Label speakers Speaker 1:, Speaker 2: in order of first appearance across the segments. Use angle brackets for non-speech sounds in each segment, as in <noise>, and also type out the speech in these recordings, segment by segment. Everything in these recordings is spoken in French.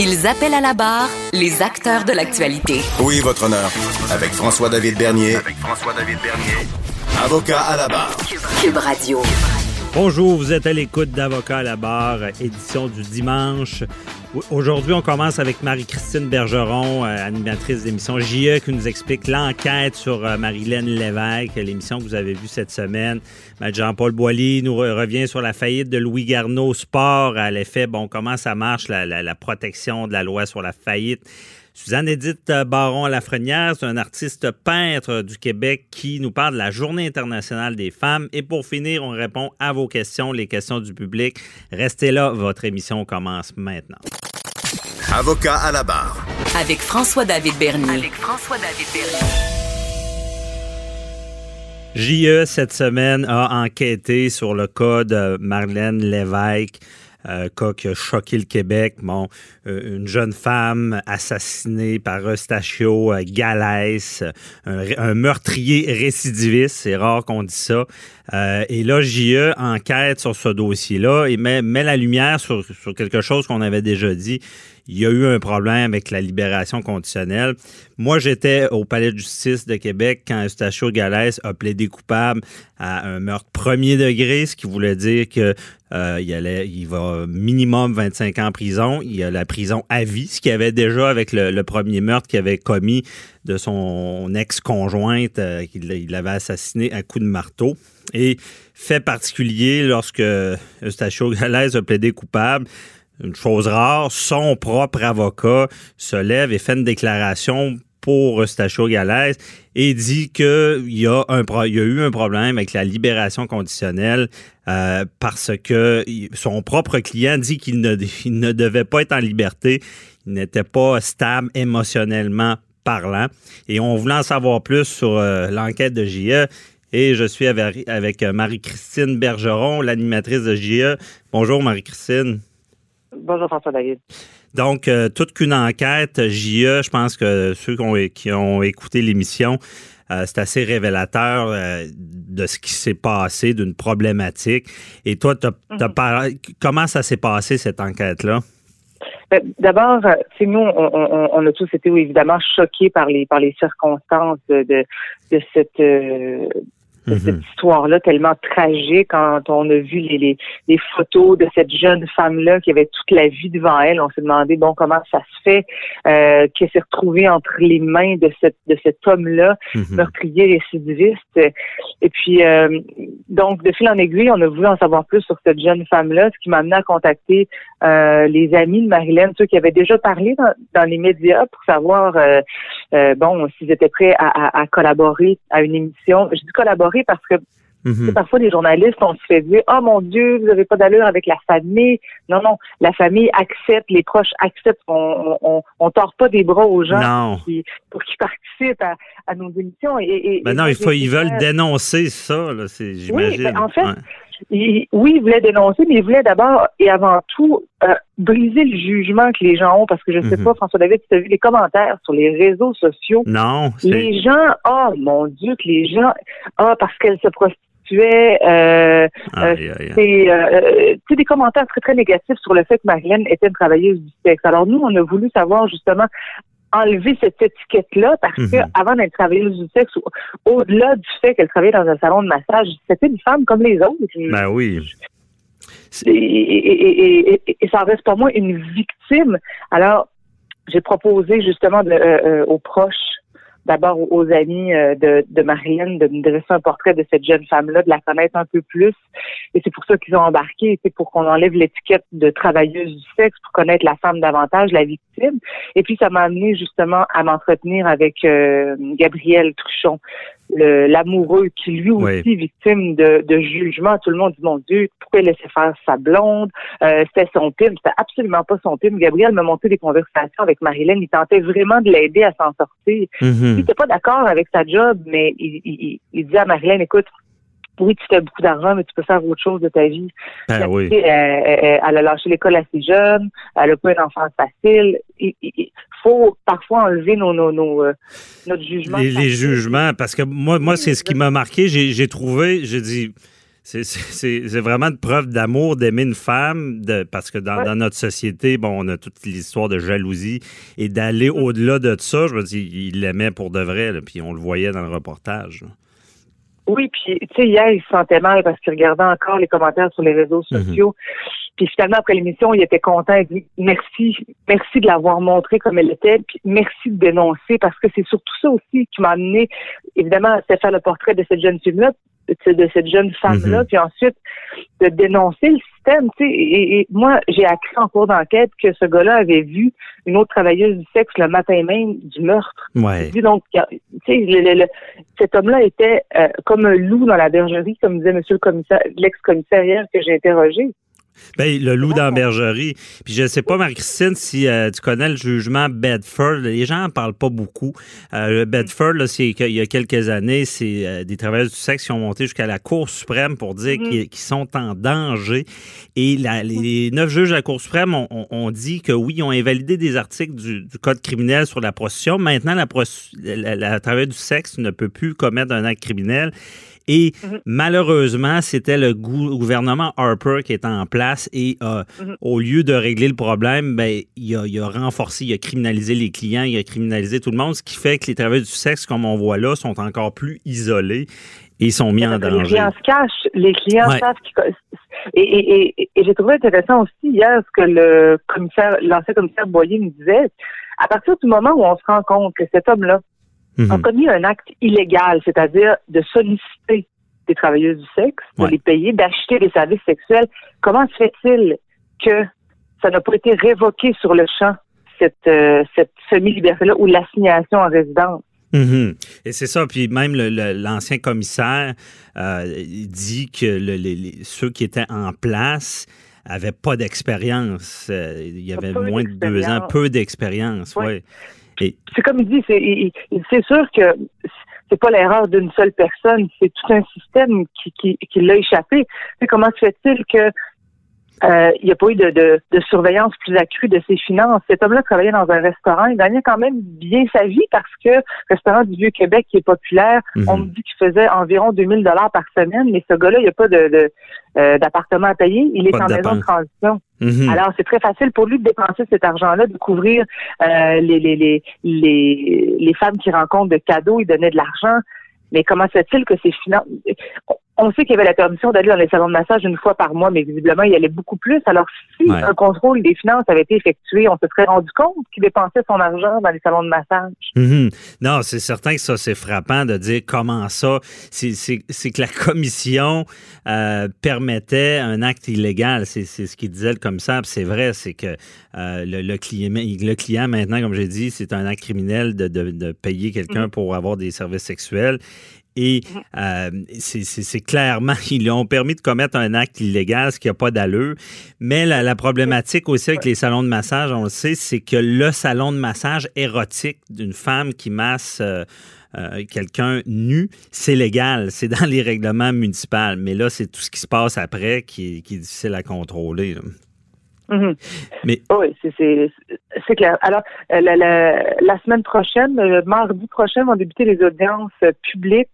Speaker 1: Ils appellent à la barre les acteurs de l'actualité.
Speaker 2: Oui, votre honneur. Avec François-David Bernier. Avec François-David Bernier. Avocat à la barre.
Speaker 1: Cube Radio.
Speaker 3: Bonjour, vous êtes à l'écoute d'Avocat à la barre, édition du dimanche. Aujourd'hui, on commence avec Marie-Christine Bergeron, euh, animatrice d'émission JE, qui nous explique l'enquête sur euh, Marilène Lévesque, l'émission que vous avez vue cette semaine. Jean-Paul Boilly nous revient sur la faillite de Louis Garneau Sport, à l'effet, bon, comment ça marche, la protection de la loi sur la faillite. Suzanne-Édith Baron-Lafrenière, c'est un artiste peintre du Québec qui nous parle de la Journée internationale des femmes. Et pour finir, on répond à vos questions, les questions du public. Restez là, votre émission commence maintenant.
Speaker 2: Avocat à la barre.
Speaker 1: Avec François-David Bernier.
Speaker 4: Avec François-David Bernier.
Speaker 3: JE, cette semaine, a enquêté sur le cas de Marlène Lévesque. Euh, cas qui a choqué le Québec. Euh, une jeune femme assassinée par Eustachio euh, Galès, un, meurtrier récidiviste, c'est rare qu'on dise ça. et là, JE enquête sur ce dossier-là et met, met la lumière sur, sur quelque chose qu'on avait déjà dit il y a eu un problème avec la libération conditionnelle. Moi, j'étais au Palais de justice de Québec quand Eustachio Galès a plaidé coupable à un meurtre premier degré, ce qui voulait dire que euh, il, il va minimum 25 ans en prison. Il y a la prison à vie, ce qu'il avait déjà avec le, premier meurtre qu'il avait commis de son ex-conjointe euh, qu'il avait assassiné à coup de marteau. Et fait particulier, lorsque Eustachio Galès a plaidé coupable, une chose rare, son propre avocat se lève et fait une déclaration pour Eustachio Galès et dit qu'il y, a y a eu un problème avec la libération conditionnelle euh, parce que son propre client dit qu'il ne, ne devait pas être en liberté, il n'était pas stable émotionnellement parlant. Et on voulait en savoir plus sur euh, l'enquête de JE. Et je suis avec, avec Marie-Christine Bergeron, l'animatrice de JE. Bonjour Marie-Christine.
Speaker 5: Bonjour François David.
Speaker 3: Donc, euh, toute qu'une enquête, JE, je pense que ceux qui ont, écouté l'émission, euh, c'est assez révélateur euh, de ce qui s'est passé, d'une problématique. Et toi, mhm. comment ça s'est passé, cette enquête-là?
Speaker 5: D'abord, c'est nous, on, a tous été évidemment choqués par les par les circonstances de, de cette cette mhm. histoire-là tellement tragique quand on a vu les, les, les photos de cette jeune femme-là qui avait toute la vie devant elle. On s'est demandé bon comment ça se fait euh, qu'elle s'est retrouvée entre les mains de cette de cet homme-là, mhm. meurtrier récidiviste. Et puis euh, donc de fil en aiguille, on a voulu en savoir plus sur cette jeune femme-là, ce qui m'a amené à contacter euh, les amis de Marilyn, ceux qui avaient déjà parlé dans, dans les médias pour savoir euh, bon s'ils étaient prêts à, à, à collaborer à une émission. Je dis collaborer parce que mhm. Parfois, les journalistes, on se fait dire, oh mon Dieu, vous n'avez pas d'allure avec la famille. Non, non, la famille accepte, les proches acceptent. On, on, on tord pas des bras aux gens Qui, pour qu'ils participent à, nos émissions. Et,
Speaker 3: ben non, il faut, ils veulent dénoncer ça, j'imagine.
Speaker 5: Oui, ben, en fait, oui, ils voulaient dénoncer, mais ils voulaient d'abord et avant tout euh, briser le jugement que les gens ont, parce que je ne sais mhm. pas, François David, tu as vu les commentaires sur les réseaux sociaux.
Speaker 3: Non.
Speaker 5: Les gens, oh mon Dieu, que les gens, ah, parce qu'elle se prostituait, euh, euh, c'est euh, des commentaires très, très négatifs sur le fait que Marilyn était une travailleuse du sexe. Alors nous, on a voulu savoir justement enlever cette étiquette-là parce que mhm. avant d'être travailleuse du sexe, au-delà du fait qu'elle travaillait dans un salon de massage, c'était une femme comme les autres.
Speaker 3: Ben oui.
Speaker 5: Et, et, ça reste pour moi une victime. Alors, j'ai proposé justement de, euh, euh, aux proches d'abord aux amis euh, de, de Marianne de me dresser un portrait de cette jeune femme-là, de la connaître un peu plus. Et c'est pour ça qu'ils ont embarqué, c'est pour qu'on enlève l'étiquette de travailleuse du sexe, pour connaître la femme davantage, la victime. Et puis ça m'a amené justement à m'entretenir avec euh, Gabrielle Truchon, l'amoureux qui lui aussi victime de, de jugement. Tout le monde dit mon Dieu, pourquoi il laissait faire sa blonde? Euh, C'était son pime, c'était absolument pas son pime. Gabriel m'a monté des conversations avec Marilyn. Il tentait vraiment de l'aider à s'en sortir.
Speaker 3: Mhm.
Speaker 5: Il n'était pas d'accord avec sa job, mais il, il, il dit à Marilyn, écoute, oui, tu fais beaucoup d'argent, mais tu peux faire autre chose de ta vie.
Speaker 3: Ben oui.
Speaker 5: Elle, elle, elle a lâché l'école assez jeune, elle a pas une enfance facile. Il, il faut parfois enlever nos, nos, nos euh, notre jugement.
Speaker 3: Les, les jugements, parce que moi, moi c'est ce qui m'a marqué. J'ai trouvé, j'ai dit, c'est vraiment une preuve d'amour d'aimer une femme, de, parce que dans,
Speaker 5: Ouais.
Speaker 3: dans notre société, bon, on a toute l'histoire de jalousie et d'aller au-delà de ça. Je me dis, il l'aimait pour de vrai, là, puis on le voyait dans le reportage. là.
Speaker 5: Oui, puis tu sais, hier, il se sentait mal parce qu'il regardait encore les commentaires sur les réseaux
Speaker 3: Mhm.
Speaker 5: sociaux. Puis finalement, après l'émission, il était content. Il dit merci, merci de l'avoir montré comme elle était, puis merci de dénoncer parce que c'est surtout ça aussi qui m'a amené, évidemment, à faire le portrait de cette jeune fille-là, de de cette jeune femme-là,
Speaker 3: Mhm.
Speaker 5: puis ensuite de dénoncer le système. Tu sais, et, et moi, j'ai appris en cours d'enquête que ce gars-là avait vu une autre travailleuse du sexe le matin même du meurtre.
Speaker 3: Ouais.
Speaker 5: Donc, tu sais, le- le- le- cet homme-là était euh, comme un loup dans la bergerie, comme disait Monsieur le commissaire, l'ex-commissaire hier que j'ai interrogé.
Speaker 3: Ben, le loup dans la bergerie. Puis je sais pas, Marie-Christine, si euh, tu connais le jugement Bedford. Les gens en parlent pas beaucoup. Euh, le Bedford, là, c'est qu'il y a quelques années, c'est euh, des travailleurs du sexe qui ont monté jusqu'à la Cour suprême pour dire
Speaker 5: Mhm.
Speaker 3: qu'ils qu'ils sont en danger. Et la- les neuf juges de la Cour suprême ont, dit que oui, ils ont invalidé des articles du, du Code criminel sur la prostitution. Maintenant, la, la, la travailleuse du sexe ne peut plus commettre un acte criminel. Et
Speaker 5: Mhm.
Speaker 3: malheureusement, c'était le gou- gouvernement Harper qui était en place et euh,
Speaker 5: Mhm.
Speaker 3: au lieu de régler le problème, ben, il, a, il a renforcé, il a criminalisé les clients, il a criminalisé tout le monde, ce qui fait que les travailleurs du sexe, comme on voit là, sont encore plus isolés et sont mis en
Speaker 5: que les
Speaker 3: danger.
Speaker 5: clients se cachent, les clients
Speaker 3: Ouais.
Speaker 5: savent qu'ils... Et, et, et, et j'ai trouvé intéressant aussi hier ce que le commissaire, l'ancien commissaire Boyer me disait. À partir du moment où on se rend compte que cet homme-là
Speaker 3: Mhm.
Speaker 5: a commis un acte illégal, c'est-à-dire de solliciter des travailleuses du sexe, de
Speaker 3: Ouais.
Speaker 5: les payer, d'acheter des services sexuels, comment se fait-il que ça n'a pas été révoqué sur le champ, cette, euh, cette semi-liberté-là, ou l'assignation en résidence?
Speaker 3: Mhm. Et c'est ça. Puis même le- le- l'ancien commissaire euh, dit que le- les- les- ceux qui étaient en place avaient pas d'expérience. Euh, il y avait moins de deux ans, peu d'expérience.
Speaker 5: Ouais. C'est comme il dit, c'est, sûr que c'est pas l'erreur d'une seule personne, c'est tout un système qui, qui, qui l'a échappé. Mais comment se fait-il que euh, il n'y a pas eu de, de, de surveillance plus accrue de ses finances. Cet homme-là travaillait dans un restaurant. Il gagnait quand même bien sa vie parce que le restaurant du Vieux-Québec qui est populaire,
Speaker 3: Mhm.
Speaker 5: on me dit qu'il faisait environ 2000 dollars par semaine, mais ce gars-là, il n'y a pas de, de, euh, d'appartement à payer. Il est
Speaker 3: Pas
Speaker 5: en maison de transition.
Speaker 3: Mhm.
Speaker 5: Alors, c'est très facile pour lui de dépenser cet argent-là, de couvrir euh, les, les, les, les, les femmes qui rencontrent de cadeaux, il donnait de l'argent. Mais comment se fait-il que ces finances... On- sait qu'il y avait la permission d'aller dans les salons de massage une fois par mois, mais visiblement, il y allait beaucoup plus. Alors, si
Speaker 3: Ouais.
Speaker 5: un contrôle des finances avait été effectué, on se serait rendu compte qu'il dépensait son argent dans les salons de massage.
Speaker 3: Mhm. Non, c'est certain que ça, c'est frappant de dire comment ça. C'est que la commission euh, permettait un acte illégal. C'est ce qu'il disait le commissaire. C'est vrai, c'est que euh, le, le client, le client, maintenant, comme j'ai dit, c'est un acte criminel de, de- de payer quelqu'un pour avoir des services sexuels. Et euh, c'est- clairement, <laughs> ils lui ont permis de commettre un acte illégal, ce qui n'a pas d'allure. Mais la, la problématique aussi avec les salons de massage, on le sait, c'est que le salon de massage érotique d'une femme qui masse euh, euh, quelqu'un nu, c'est légal, <laughs> c'est dans les règlements municipaux. Mais là, c'est tout ce qui se passe après qui est, qui est difficile à contrôler. là.
Speaker 5: Mhm.
Speaker 3: Mais
Speaker 5: Oui, c'est- clair. Alors, la, la, la semaine prochaine, le mardi prochain, vont débuter les audiences publiques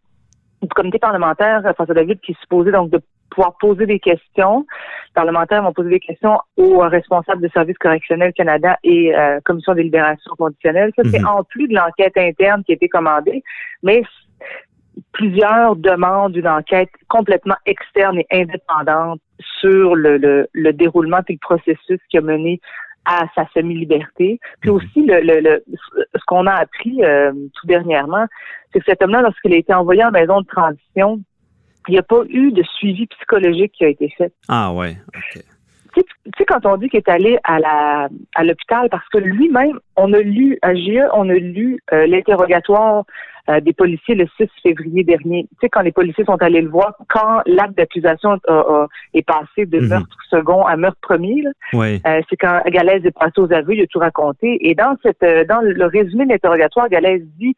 Speaker 5: du comité parlementaire euh, François David qui est supposé donc de pouvoir poser des questions. Les parlementaires vont poser des questions aux responsables de services correctionnels Canada et euh, commission des libérations conditionnelles. Ça, c'est
Speaker 3: Mhm.
Speaker 5: en plus de l'enquête interne qui a été commandée, mais plusieurs demandent une enquête complètement externe et indépendante sur le, le, le déroulement et le processus qui a mené à sa semi-liberté. Puis
Speaker 3: Mhm.
Speaker 5: aussi, le, le, le- ce qu'on a appris euh, tout dernièrement, c'est que cet homme-là, lorsqu'il a été envoyé en maison de transition, il n'y a pas eu de suivi psychologique qui a été fait.
Speaker 3: ah ouais, ok.
Speaker 5: Tu sais, quand on dit qu'il est allé à la à l'hôpital, parce que lui-même, on a lu à GIE, on a lu euh, l'interrogatoire euh, des policiers le 6 février dernier. Tu sais, quand les policiers sont allés le voir, quand l'acte d'accusation est passé de mhm. meurtre second à meurtre premier,
Speaker 3: euh,
Speaker 5: c'est quand Galaise est passé aux aveux, il a tout raconté. Et dans cette, dans le résumé de l'interrogatoire, Galaise dit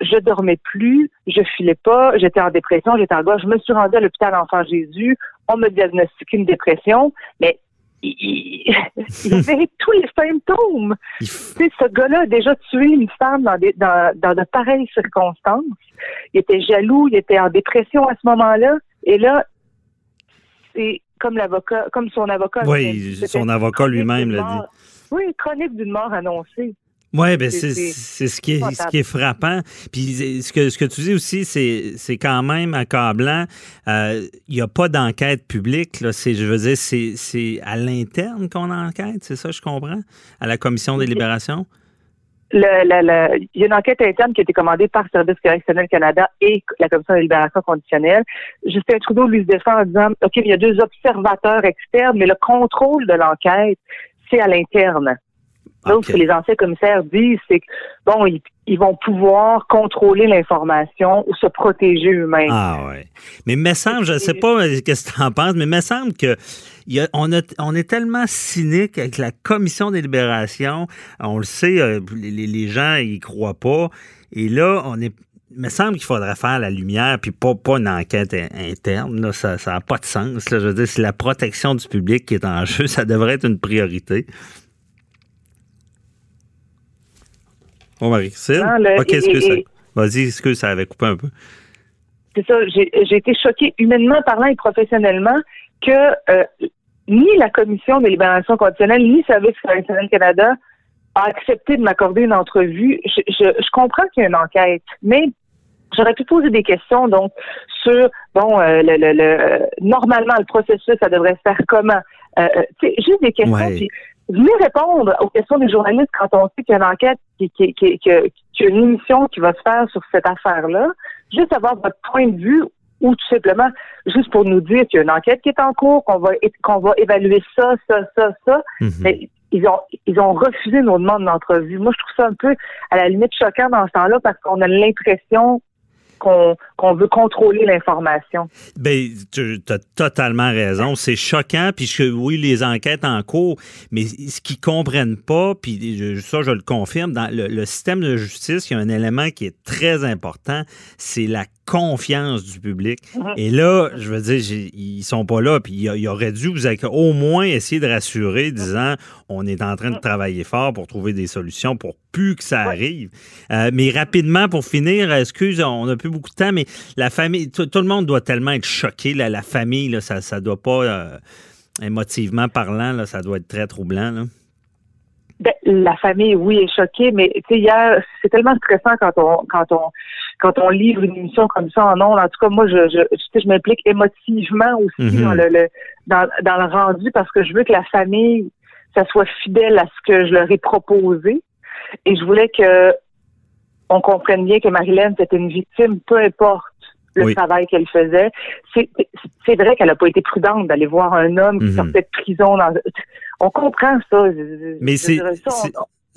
Speaker 5: je dormais plus, je filais pas, j'étais en dépression, j'étais en gauche, je me suis rendue à l'hôpital Enfant Jésus, on me diagnostiqué une dépression, mais il, <laughs> il, avait tous les symptômes. Tu sais, ce gars-là a déjà tué une femme dans, des, dans, dans de pareilles circonstances. Il était jaloux, il était en dépression à ce moment-là. Et là, c'est comme l'avocat, comme son avocat.
Speaker 3: Oui, son avocat lui-même l'a dit.
Speaker 5: Oui, chronique d'une mort annoncée.
Speaker 3: Oui, ben c'est ce qui est ce qui est frappant. Puis ce que ce que tu dis aussi, c'est quand même accablant. Il euh, n'y a pas d'enquête publique. Là. Je veux dire, c'est à l'interne qu'on enquête, c'est ça, je comprends, à la commission des libérations?
Speaker 5: il y a une enquête interne qui a été commandée par Service correctionnel Canada et la Commission des libérations conditionnelles. Justin Trudeau lui se défend en disant OK, il y a deux observateurs externes, mais le contrôle de l'enquête, c'est à l'interne. Donc, ce que les anciens commissaires disent, c'est que, bon, ils, vont pouvoir contrôler l'information ou se protéger eux-mêmes.
Speaker 3: Ah ouais. Mais me semble, je ne sais pas euh, ce que tu en penses, mais me semble que on, on est tellement cynique avec la commission des libérations. On le sait, euh, les, gens y croient pas. Et là, on est me semble qu'il faudrait faire la lumière, puis pas, pas une enquête interne. Là, ça n'a pas de sens. Là. Je veux dire, c'est la protection du public qui est en <laughs> jeu. Ça devrait être une priorité. Oh, Marie-Christine? OK, excuse. Vas-y, excuse, ça avait coupé un peu.
Speaker 5: C'est ça. J'ai été choquée humainement parlant et professionnellement que euh, ni la Commission de libération conditionnelle, ni Service correctionnel Canada a accepté de m'accorder une entrevue. Je, je, comprends qu'il y a une enquête, mais j'aurais pu poser des questions donc sur bon euh, le, le, le, normalement le processus ça devrait se faire comment? Euh, euh juste des questions venez répondre aux questions des journalistes quand on sait qu'il y a une enquête, qui, qui, qui, qui, a une émission qui va se faire sur cette affaire-là. Juste avoir votre point de vue ou tout simplement juste pour nous dire qu'il y a une enquête qui est en cours, qu'on va qu'on va évaluer ça, ça, ça, ça. Mhm. Mais ils ont ils ont refusé nos demandes d'entrevue. Moi, je trouve ça un peu à la limite choquant dans ce temps-là parce qu'on a l'impression qu'on veut contrôler l'information.
Speaker 3: Ben, tu as totalement raison. C'est choquant. Puis oui, les enquêtes en cours, mais ce qu'ils comprennent pas, puis ça, je le confirme, dans le, système de justice, il y a un élément qui est très important, c'est la confiance du public. Mhm. Et là, je veux dire, ils sont pas là, puis il aurait dû vous au moins essayer de rassurer, disant on est en train de travailler fort pour trouver des solutions pour plus que ça arrive. Euh, mais rapidement, pour finir, excuse, on n'a plus beaucoup de temps, mais la famille, tout, le monde doit tellement être choqué. la famille, là, ça ne doit pas, euh, émotivement parlant, là, ça doit être très troublant. Là.
Speaker 5: Ben, la famille, oui, est choquée, mais hier, c'est tellement stressant quand on quand on quand on livre une émission comme ça en ondes. En tout cas, moi, je je, je m'implique émotivement aussi mhm. dans le, dans, dans le rendu parce que je veux que la famille, ça soit fidèle à ce que je leur ai proposé. Et je voulais que on comprenne bien que Marilyn, c'était une victime, peu importe le travail qu'elle faisait. C'est vrai qu'elle n'a pas été prudente d'aller voir un homme qui mhm. sortait de prison. on comprend ça.
Speaker 3: Mais c'est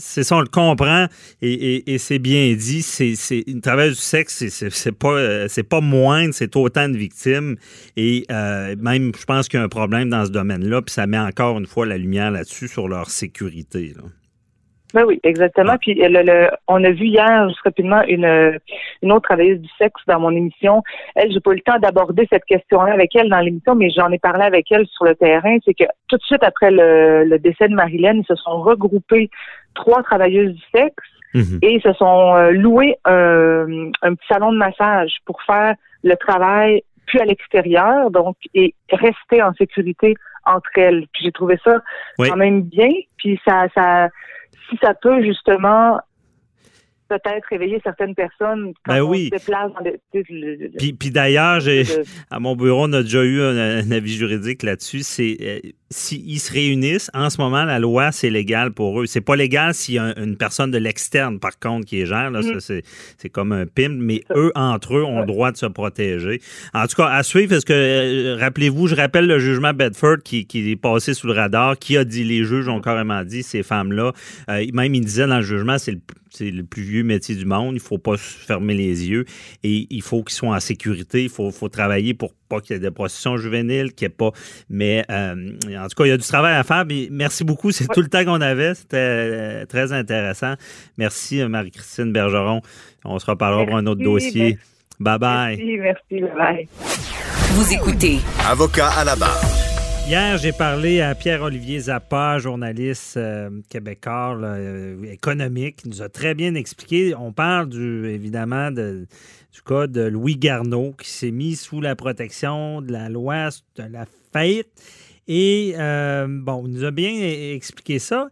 Speaker 3: c'est ça, on le comprend et, c'est bien dit. C'est une travail du sexe, c'est pas c'est pas moindre, c'est autant de victimes et euh, même je pense qu'il y a un problème dans ce domaine-là. Puis ça met encore une fois la lumière là-dessus sur leur sécurité. Là.
Speaker 5: Ben oui, exactement. Puis le, on a vu hier, juste rapidement, une, une autre travailleuse du sexe dans mon émission. Elle, j'ai pas eu le temps d'aborder cette question-là avec elle dans l'émission, mais j'en ai parlé avec elle sur le terrain. C'est que tout de suite après le, décès de Marilyn, ils se sont regroupés trois travailleuses du sexe mhm. et ils se sont euh, loués un, un petit salon de massage pour faire le travail plus à l'extérieur, donc et rester en sécurité entre elles. Puis j'ai trouvé ça quand même bien. Puis ça, ça si ça peut justement peut-être réveiller certaines personnes quand ben on se déplace dans le,
Speaker 3: puis, puis d'ailleurs, <laughs> à mon bureau, on a déjà eu un, avis juridique là-dessus. C'est euh, s'ils se réunissent, en ce moment, la loi, c'est légal pour eux. C'est pas légal s'il y a une personne de l'externe, par contre, qui est gère. Là, mm. c'est comme un pimp, mais eux, entre eux, ont le droit de se protéger. En tout cas, à suivre, est-ce que, euh, rappelez-vous, je rappelle le jugement Bedford qui, qui, est passé sous le radar, qui a dit, les juges ont carrément dit, ces femmes-là, euh, même ils disaient dans le jugement, c'est le c'est le plus vieux métier du monde. Il ne faut pas se fermer les yeux et il faut qu'ils soient en sécurité. Il faut, faut travailler pour pas qu'il y ait des processions juvéniles, qu'il n'y ait pas. Mais euh, en tout cas, il y a du travail à faire. Mais merci beaucoup. C'est tout le temps qu'on avait. C'était euh, très intéressant. Merci, Marie-Christine Bergeron. On se reparlera pour un autre dossier. Bye bye.
Speaker 5: Merci, merci, bye.
Speaker 1: Vous écoutez
Speaker 2: Avocat à la barre.
Speaker 3: Hier, j'ai parlé à Pierre-Olivier Zappa, journaliste euh, québécois euh, économique. Il nous a très bien expliqué. On parle évidemment de, du cas de Louis Garneau qui s'est mis sous la protection de la loi de la faillite. Et euh, bon, il nous a bien expliqué ça.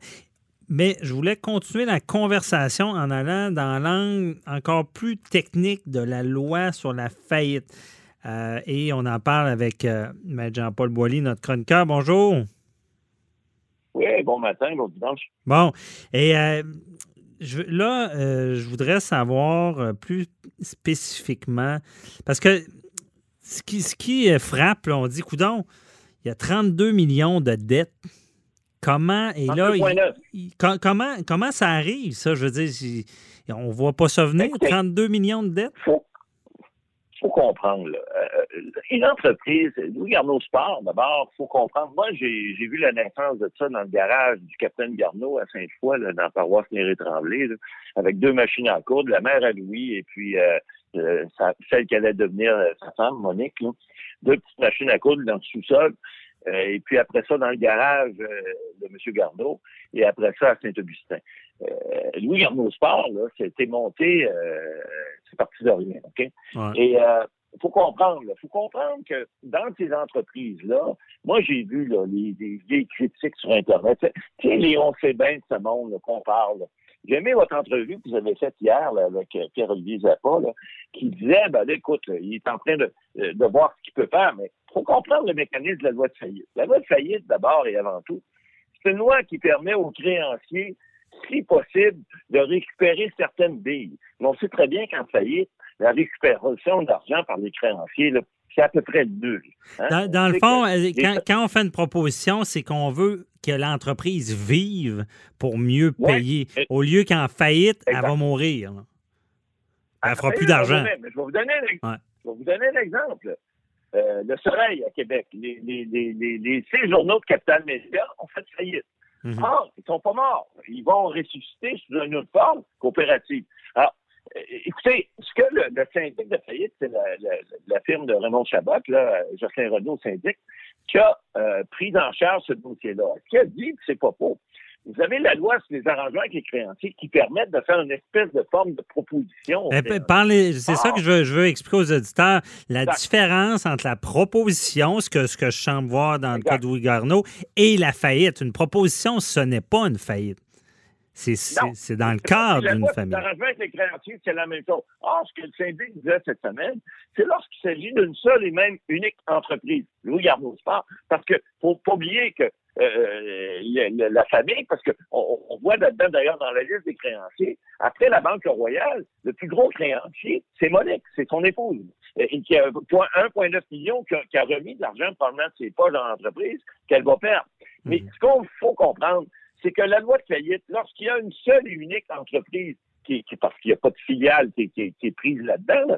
Speaker 3: Mais je voulais continuer la conversation en allant dans l'angle encore plus technique de la loi sur la faillite. Euh, et on en parle avec euh. Jean-Paul Boilly, notre chroniqueur. Bonjour.
Speaker 4: Oui, bon matin, bon dimanche.
Speaker 3: Bon. Et euh, je, là, je voudrais savoir plus spécifiquement, parce que ce qui, ce qui frappe, là, on dit, coudon, il y a 32 millions de dettes. Comment, et là, il-
Speaker 4: 32,9.
Speaker 3: il- co- comment, comment ça arrive, ça? Je veux dire, on ne voit pas ça venir,
Speaker 4: Écoutez.
Speaker 3: 32 millions de dettes?
Speaker 4: faut, faut comprendre. là. Euh, une entreprise, Louis Garneau Sport, d'abord, faut comprendre. Moi, j'ai vu la naissance de ça dans le garage du capitaine Garneau à Sainte-Foy, dans la paroisse Néré-Tremblay, avec deux machines à coudre, la mère à Louis et puis euh, euh, celle qui allait devenir euh, sa femme, Monique. là. Deux petites machines à coudre dans le sous-sol. Euh, et puis après ça, dans le garage euh, de M. Garneau, et après ça, à Saint-Augustin. Euh, Louis Garneau Sport, là, c'était monté, euh, c'est parti de rien, OK?
Speaker 3: Ouais.
Speaker 4: Et euh, faut comprendre, il faut comprendre que dans ces entreprises-là, moi j'ai vu là, les, des vieilles critiques sur Internet. Tu sais, les on sait bien de ce monde qu'on parle. J'ai aimé votre entrevue que vous avez faite hier là, avec Pierre-Olivier Zappa, là, qui disait, ben là, écoute, là, il est en train de, de voir ce qu'il peut faire, mais faut comprendre le mécanisme de la loi de faillite. La loi de faillite, d'abord et avant tout, c'est une loi qui permet aux créanciers, si possible, de récupérer certaines billes. Mais on sait très bien qu'en faillite, la récupération d'argent par les créanciers, là, c'est à peu près nul. hein.
Speaker 3: Dans, le fond,
Speaker 4: que
Speaker 3: quand, quand on fait une proposition, c'est qu'on veut que l'entreprise vive pour mieux
Speaker 4: Ouais.
Speaker 3: payer. Au lieu qu'en faillite, elle va mourir. Elle fera
Speaker 4: Ah,
Speaker 3: plus d'argent.
Speaker 4: je vais vous donner un exemple. Euh, le Soleil à Québec, les, les, les, les, les six journaux de Capital Média ont fait faillite.
Speaker 3: Mhm.
Speaker 4: Or, ils sont pas morts. Ils vont ressusciter sous une autre forme coopérative. Alors, euh, écoutez, ce que le, le syndic de faillite, c'est la, la, la firme de Raymond Chabot, là, Jocelyn Renaud syndic, qui a euh, pris en charge ce dossier-là. Ce qu'il a dit, puis c'est pas faux? Vous avez la loi sur les arrangements avec les créanciers qui permettent de faire une espèce de forme de proposition.
Speaker 3: Eh, parlez- C'est ça
Speaker 4: Ah.
Speaker 3: que je veux, je veux expliquer aux auditeurs. La
Speaker 4: Exact.
Speaker 3: différence entre la proposition, ce que, ce que je semble voir dans le cas de Louis Garneau, et la faillite. Une proposition, ce n'est pas une faillite. C'est dans le cadre d'une famille.
Speaker 4: l'arrangement avec les créanciers, c'est la même chose. Or, ce que le syndic disait cette semaine, c'est lorsqu'il s'agit d'une seule et même unique entreprise, Louis Garneau Sport, parce que faut pas oublier que euh, la, famille, parce que on, voit là-dedans d'ailleurs dans la liste des créanciers, après la Banque Royale, le plus gros créancier, c'est Monique, c'est son épouse, et qui a point- 1,9 million qui a, qui a remis de l'argent probablement de ses poches dans l'entreprise qu'elle va perdre. Mais
Speaker 3: Mhm.
Speaker 4: ce qu'il faut comprendre, c'est que la loi de faillite, lorsqu'il y a une seule et unique entreprise, qui, qui- parce qu'il n'y a pas de filiale qui, qui- qui est prise là-dedans, là,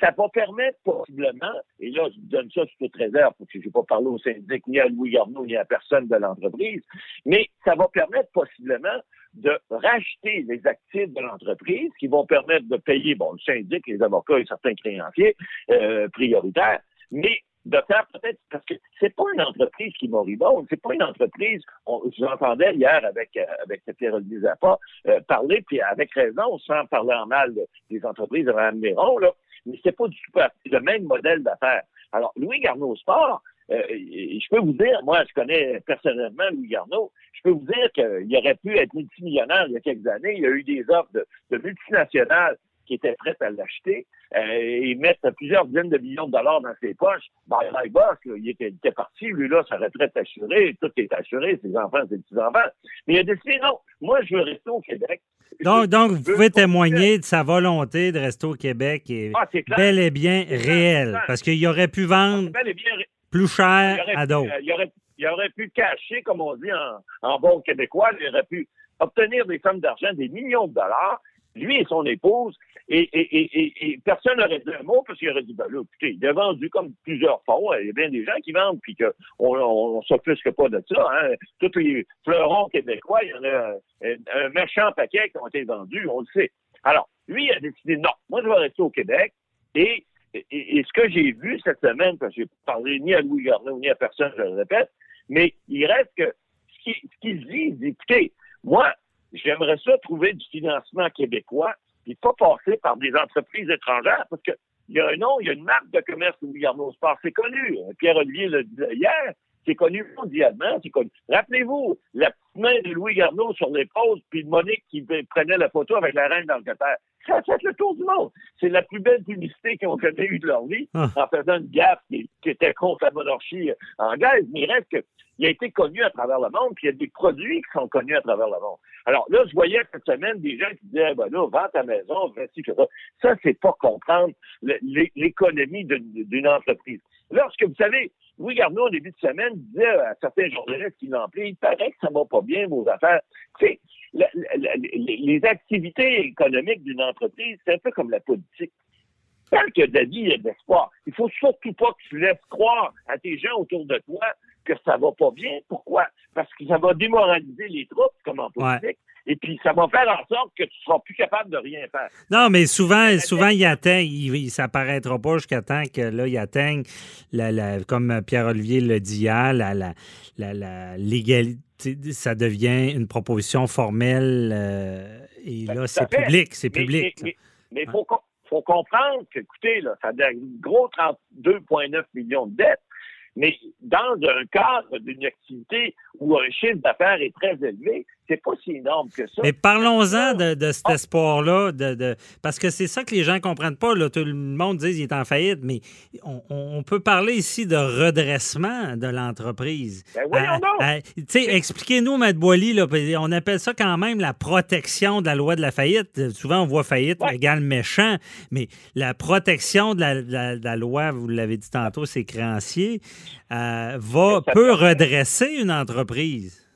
Speaker 4: ça va permettre possiblement, et là, je donne ça sous toute réserve, parce que je n'ai pas parlé au syndic, ni à Louis Garneau, ni à personne de l'entreprise, mais ça va permettre possiblement de racheter les actifs de l'entreprise qui vont permettre de payer, bon, le syndic, les avocats et certains créanciers euh, prioritaires, mais de faire peut-être parce que c'est pas une entreprise qui moribonde, c'est pas une entreprise. On, je l'entendais hier avec euh, avec Pierre-Olivier Zappa euh, parler, puis avec raison, sans parler en mal de- des entreprises de Mme là, mais c'est pas du tout le même modèle d'affaires. Alors, Louis Garneau Sport, euh, je peux vous dire, moi, je connais personnellement Louis Garneau, je peux vous dire qu'il aurait pu être multimillionnaire il y a quelques années. Il y a eu des offres de multinationales qui étaient prêtes à l'acheter euh, et mettre plusieurs dizaines de millions de dollars dans ses poches. Bye bye boss, là, il, était, il était parti, lui là, sa retraite assurée, tout est assuré, ses enfants, ses petits-enfants. Mais il a décidé, non, moi je veux rester au Québec.
Speaker 3: Donc, vous pouvez témoigner de sa volonté de rester au Québec et
Speaker 4: Ah,
Speaker 3: bel et bien réelle. Parce qu'il aurait pu vendre
Speaker 4: et bien,
Speaker 3: plus cher à d'autres.
Speaker 4: euh, il, aurait, il aurait pu cacher, comme on dit en, en bon québécois, il aurait pu obtenir des sommes d'argent, des millions de dollars, lui et son épouse, et, et, et, et personne n'aurait dit un mot parce qu'il aurait dit, ben là, écoutez, il a vendu comme plusieurs fonds, il y a bien des gens qui vendent, puis qu'on on, on s'offusque pas de ça. Hein. Tous les fleurons québécois, il y en a un, un méchant paquet qui ont été vendus, on le sait. Alors, lui, il a décidé, non, moi, je vais rester au Québec, et, et, ce que j'ai vu cette semaine, parce que j'ai parlé ni à Louis Garneau, ni à personne, je le répète, mais il reste que ce qu'il dit, il dit, écoutez, moi, j'aimerais ça trouver du financement québécois, puis pas passer par des entreprises étrangères, parce que il y a un nom, il y a une marque de commerce Louis Garneau Sport, c'est connu. Pierre-Olivier le disait hier, c'est connu mondialement, c'est connu. Rappelez-vous, la petite main de Louis Garneau sur l'épaule, puis Monique qui prenait la photo avec la reine d'Angleterre. Ça a fait le tour du monde. C'est la plus belle publicité qu'ils ont jamais eue de leur vie, ah. en faisant une gaffe qui, était contre la monarchie anglaise, mais il reste qu'il a été connu à travers le monde, puis il y a des produits qui sont connus à travers le monde. Alors là, je voyais cette semaine des gens qui disaient, ben là, vends ta maison, voici que ça. Ça, c'est pas comprendre l'économie d'une entreprise. Lorsque, vous savez, Louis Garneau, au début de semaine, disait à certains journalistes qui l'emploient, il paraît que ça va pas bien, vos affaires. Tu sais, les activités économiques d'une entreprise, c'est un peu comme la politique. Tant que David a d'espoir, il faut surtout pas que tu laisses croire à tes gens autour de toi que ça va pas bien. Pourquoi? Parce que ça va démoraliser les troupes, comme en politique. Et puis, ça va faire en sorte que tu seras plus capable de rien faire.
Speaker 3: Non, mais souvent, souvent, il atteint, il, ça paraîtra pas jusqu'à temps que là, il atteigne, la, comme Pierre-Olivier le dit hier, la, la, la, légalité. Ça devient une proposition formelle euh, et ben, là, c'est public. C'est public.
Speaker 4: Mais il faut, faut comprendre que, écoutez, là, ça a un gros 32,9 millions de dettes. Mais dans un cadre d'une activité où un chiffre d'affaires est très élevé, c'est pas si énorme que ça.
Speaker 3: Mais parlons-en de, cet ah. espoir-là, de, parce que c'est ça que les gens comprennent pas. Là. Tout le monde dit qu'il est en faillite, mais on, peut parler ici de redressement de l'entreprise.
Speaker 4: Ben euh,
Speaker 3: euh, expliquez-nous, M. Boily, là, on appelle ça quand même la protection de la loi de la faillite. Souvent, on voit faillite égale méchant, mais la protection de la, loi, vous l'avez dit tantôt, c'est créanciers, euh, va, peut redresser une entreprise.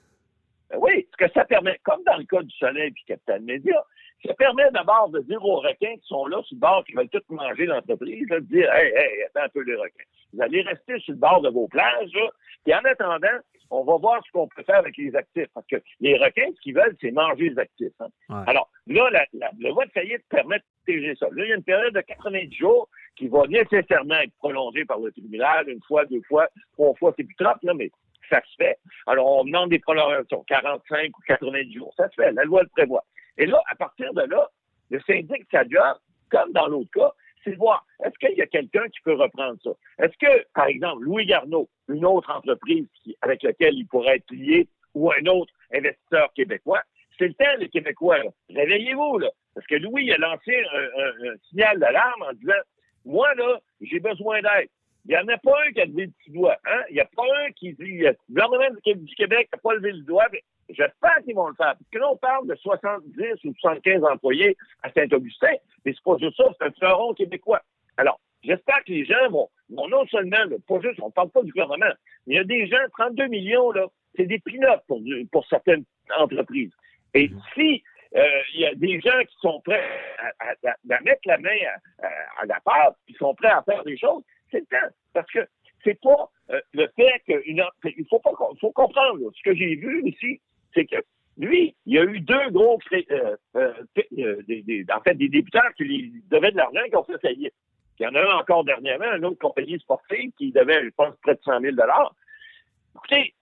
Speaker 4: Ben oui, que ça permet, comme dans le cas du Soleil et Capital Média, ça permet d'abord de dire aux requins qui sont là sur le bord, qui veulent tout manger l'entreprise, de dire Hey, hey, attends un peu les requins. Vous allez rester sur le bord de vos plages, là, puis en attendant, on va voir ce qu'on peut faire avec les actifs. Parce que les requins, ce qu'ils veulent, c'est manger les actifs. Hein. Alors, là, la, la, le voie de faillite permet de protéger ça. Là, il y a une période de 90 jours qui va nécessairement être prolongée par le tribunal, une fois, deux fois, trois fois, c'est plus trop, là, mais ça se fait. Alors, on demande des prolongations, 45 ou 90 jours. Ça se fait, la loi le prévoit. Et là, à partir de là, le syndic sa comme dans l'autre cas, c'est de voir, est-ce qu'il y a quelqu'un qui peut reprendre ça? Est-ce que, par exemple, Louis Garneau, une autre entreprise avec laquelle il pourrait être lié, ou un autre investisseur québécois, c'est le temps, les Québécois, réveillez-vous, là. Parce que Louis a lancé un signal d'alarme en disant, moi, là, j'ai besoin d'aide. Il n'y en a pas un qui a levé le petit doigt. Hein? Il n'y a pas un qui dit, le gouvernement du Québec n'a pas levé le doigt. J'espère qu'ils vont le faire. Parce que là, on parle de 70 ou 75 employés à Saint-Augustin, mais c'est pas juste ça, c'est un fleuron québécois. Alors, j'espère que les gens vont, non seulement, pas juste, on parle pas du gouvernement, mais il y a des gens, 32 millions, là, c'est des pilotes pour, pour certaines entreprises. Et mhm. si euh, il y a des gens qui sont prêts à, mettre la main à, la pâte, qui sont prêts à faire des choses, c'est le temps. Parce que c'est pas euh, le fait qu'une il faut pas faut comprendre ce que j'ai vu ici, c'est que lui, il y a eu deux gros euh, euh, des, en fait des débutants qui lui devaient de l'argent qui ont fait faillite. Il y en a un encore dernièrement, une autre compagnie sportive qui devait, je pense, près de 100 000 Écoutez,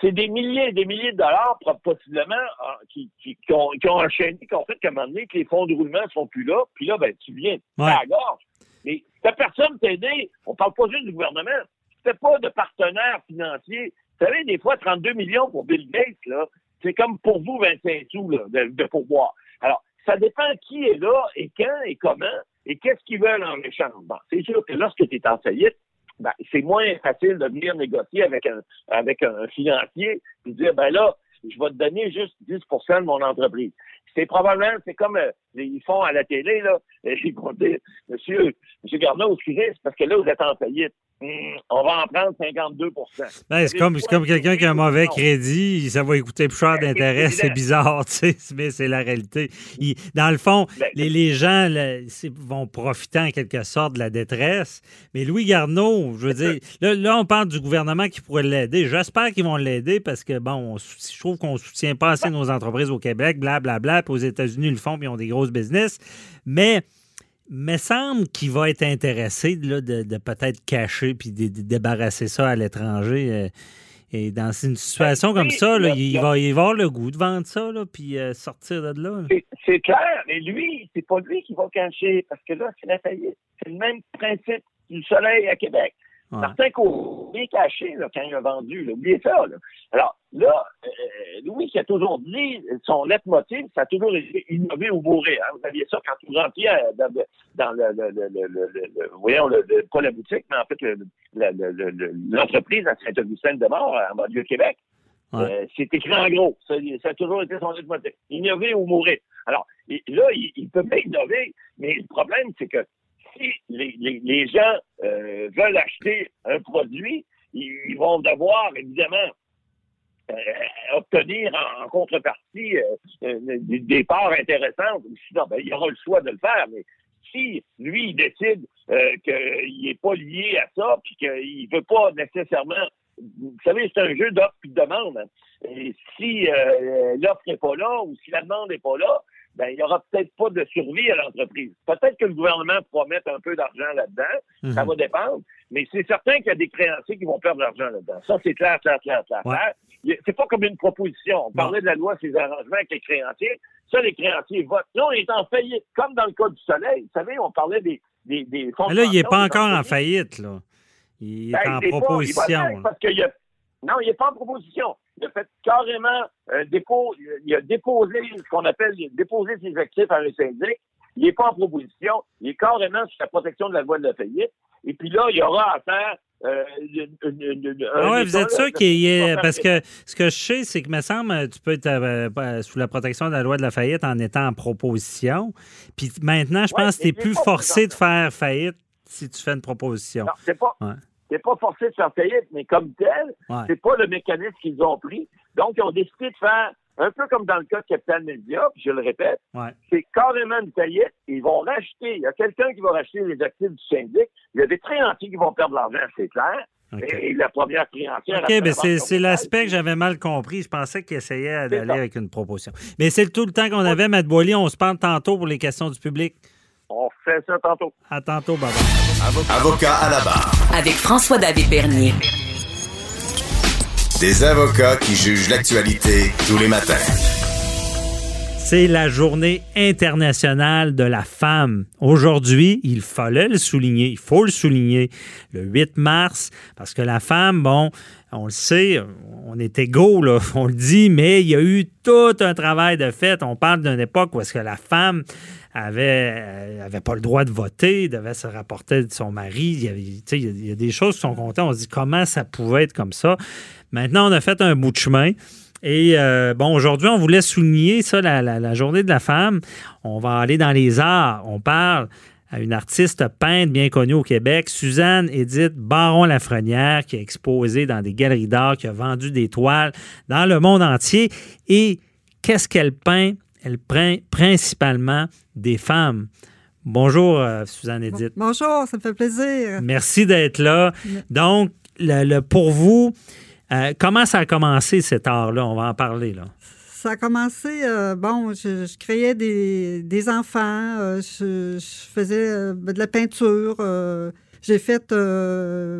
Speaker 4: c'est des milliers et des milliers de dollars, possiblement, qui, qui, ont, qui ont enchaîné, qui ont fait qu'à un moment donné, que les fonds de roulement ne sont plus là, puis là, ben, tu viens à la gorge. Mais ta personne t'aider, on parle pas juste du gouvernement, c'est pas de partenaire financier. Vous savez, des fois, 32 millions pour Bill Gates, là, c'est comme pour vous 25 sous là, de, de pourboire. Alors, ça dépend qui est là et quand et comment et qu'est-ce qu'ils veulent en échange. C'est sûr que lorsque tu es en faillite, ben, c'est moins facile de venir négocier avec un, avec un financier et dire, ben là, je vais te donner juste 10% de mon entreprise. C'est probablement, c'est comme euh, ils font à la télé, là. <laughs> Ils vont dire, Monsieur, Monsieur Garneau, excusez, c'est parce que là, vous êtes en faillite. Hum, on va en prendre 52%
Speaker 3: ben, C'est comme, comme quelqu'un qui a un mauvais crédit, ça va écouter plus cher ben, d'intérêt, c'est bizarre, <laughs> tu sais, mais c'est la réalité. dans le fond, ben, les, les, gens vont profiter en quelque sorte de la détresse, mais Louis Garneau, je veux dire, là, on parle du gouvernement qui pourrait l'aider. J'espère qu'ils vont l'aider parce que, bon, je trouve qu'on ne soutient pas assez nos entreprises au Québec, blablabla, bla, bla, puis aux États-Unis, ils le font, puis ils ont des grosses business, mais me semble qu'il va être intéressé de, de peut-être cacher puis de, débarrasser ça à l'étranger. Euh, et dans une situation comme ça, il, va, y avoir le goût de vendre ça, là, puis euh, sortir de là.
Speaker 4: C'est clair, mais lui, c'est pas lui qui va cacher, parce que là, c'est la faillite. C'est le même principe du soleil à Québec. Certains qu'on bien caché là, quand il a vendu. Là. Oubliez ça. Là. Alors là, euh, Louis qui a toujours dit, son leitmotiv, ça a toujours été innover ou mourir. Hein. Vous aviez ça quand vous rentriez euh, dans, dans le, le, le, le, voyons, pas la boutique, mais en fait l'entreprise à Saint-Augustin-de-Mort, en banlieue Québec. Euh, c'est écrit en gros. Ça, ça, a toujours été son leitmotiv. Innover ou mourir. Alors, là, il, il peut pas innover, mais le problème, c'est que si les, gens euh, veulent acheter un produit, ils, vont devoir, évidemment, euh, obtenir en, contrepartie euh, des, parts intéressantes. Sinon, ben, il aura le choix de le faire. Mais si lui, il décide qu'il n'est pas lié à ça, puis qu'il ne veut pas nécessairement vous savez, c'est un jeu d'offre et de demande. Hein. Et si l'offre n'est pas là ou si la demande n'est pas là, ben, il n'y aura peut-être pas de survie à l'entreprise. Peut-être que le gouvernement pourra mettre un peu d'argent là-dedans. Ça mhm. va dépendre. Mais c'est certain qu'il y a des créanciers qui vont perdre de l'argent là-dedans. Ça, c'est clair, clair, clair, clair. C'est pas comme une proposition. On parlait de la loi sur les arrangements avec les créanciers. Ça, les créanciers votent. Là, on est en faillite. Comme dans le cas du soleil. Vous savez, on parlait des, des, des fonds.
Speaker 3: Mais là, il n'est pas encore en faillite, là. Il est ben, en proposition.
Speaker 4: parce a... Non, il n'est pas en proposition il a fait carrément un dépôt, il a déposé ce qu'on appelle, déposé ses actifs à un syndic. Il n'est pas en proposition, il est carrément sur la protection de la loi de la faillite. Et puis là, il y aura à faire euh,
Speaker 3: ah oui, vous êtes sûr qu'il est. Parce que ce que je sais, c'est que, me semble, tu peux être euh, sous la protection de la loi de la faillite en étant en proposition. Puis maintenant, je pense que tu n'es plus forcé de faire faillite si tu fais une proposition.
Speaker 4: Non, c'est pas n'est pas forcé de faire faillite, mais comme tel, c'est pas le mécanisme qu'ils ont pris. Donc, ils ont décidé de faire un peu comme dans le cas de Capital Media, puis je le répète, c'est carrément une faillite. Ils vont racheter. Il y a quelqu'un qui va racheter les actifs du syndic. Il y a des créanciers qui vont perdre l'argent, c'est clair. Et la première créancière.
Speaker 3: OK, mais c'est l'aspect que j'avais mal compris. Je pensais qu'il essayait d'aller avec une proposition. Mais c'est tout le temps qu'on avait, Matt Boily. On se parle tantôt pour les questions du public.
Speaker 4: On fait ça tantôt.
Speaker 3: À tantôt, baba.
Speaker 2: Avocat à la barre.
Speaker 1: Avec François-David Bernier.
Speaker 2: Des avocats qui jugent l'actualité tous les matins.
Speaker 3: C'est la journée internationale de la femme. Aujourd'hui, il fallait le souligner, il faut le souligner, le 8 mars, parce que la femme, bon, on le sait, on est égaux, là, on le dit, mais il y a eu tout un travail de fait. On parle d'une époque où est-ce que la femme avait, euh, avait pas le droit de voter, devait se rapporter de son mari. Il y, avait, a des choses qui sont comptées. On se dit comment ça pouvait être comme ça. Maintenant, on a fait un bout de chemin. Et euh, bon, aujourd'hui, on voulait souligner ça, la, journée de la femme. On va aller dans les arts. On parle à une artiste peintre bien connue au Québec, Suzanne Edith Baron-Lafrenière, qui a exposé dans des galeries d'art, qui a vendu des toiles dans le monde entier. Et qu'est-ce qu'elle peint? Elle peint principalement des femmes. Bonjour, euh, Suzanne Edith.
Speaker 6: Bonjour, ça me fait plaisir.
Speaker 3: Merci d'être là. Donc, le, pour vous, euh, comment ça a commencé cet art-là? On va en parler, là.
Speaker 6: Ça a commencé, euh, bon, je, créais des, enfants, je, faisais de la peinture, j'ai fait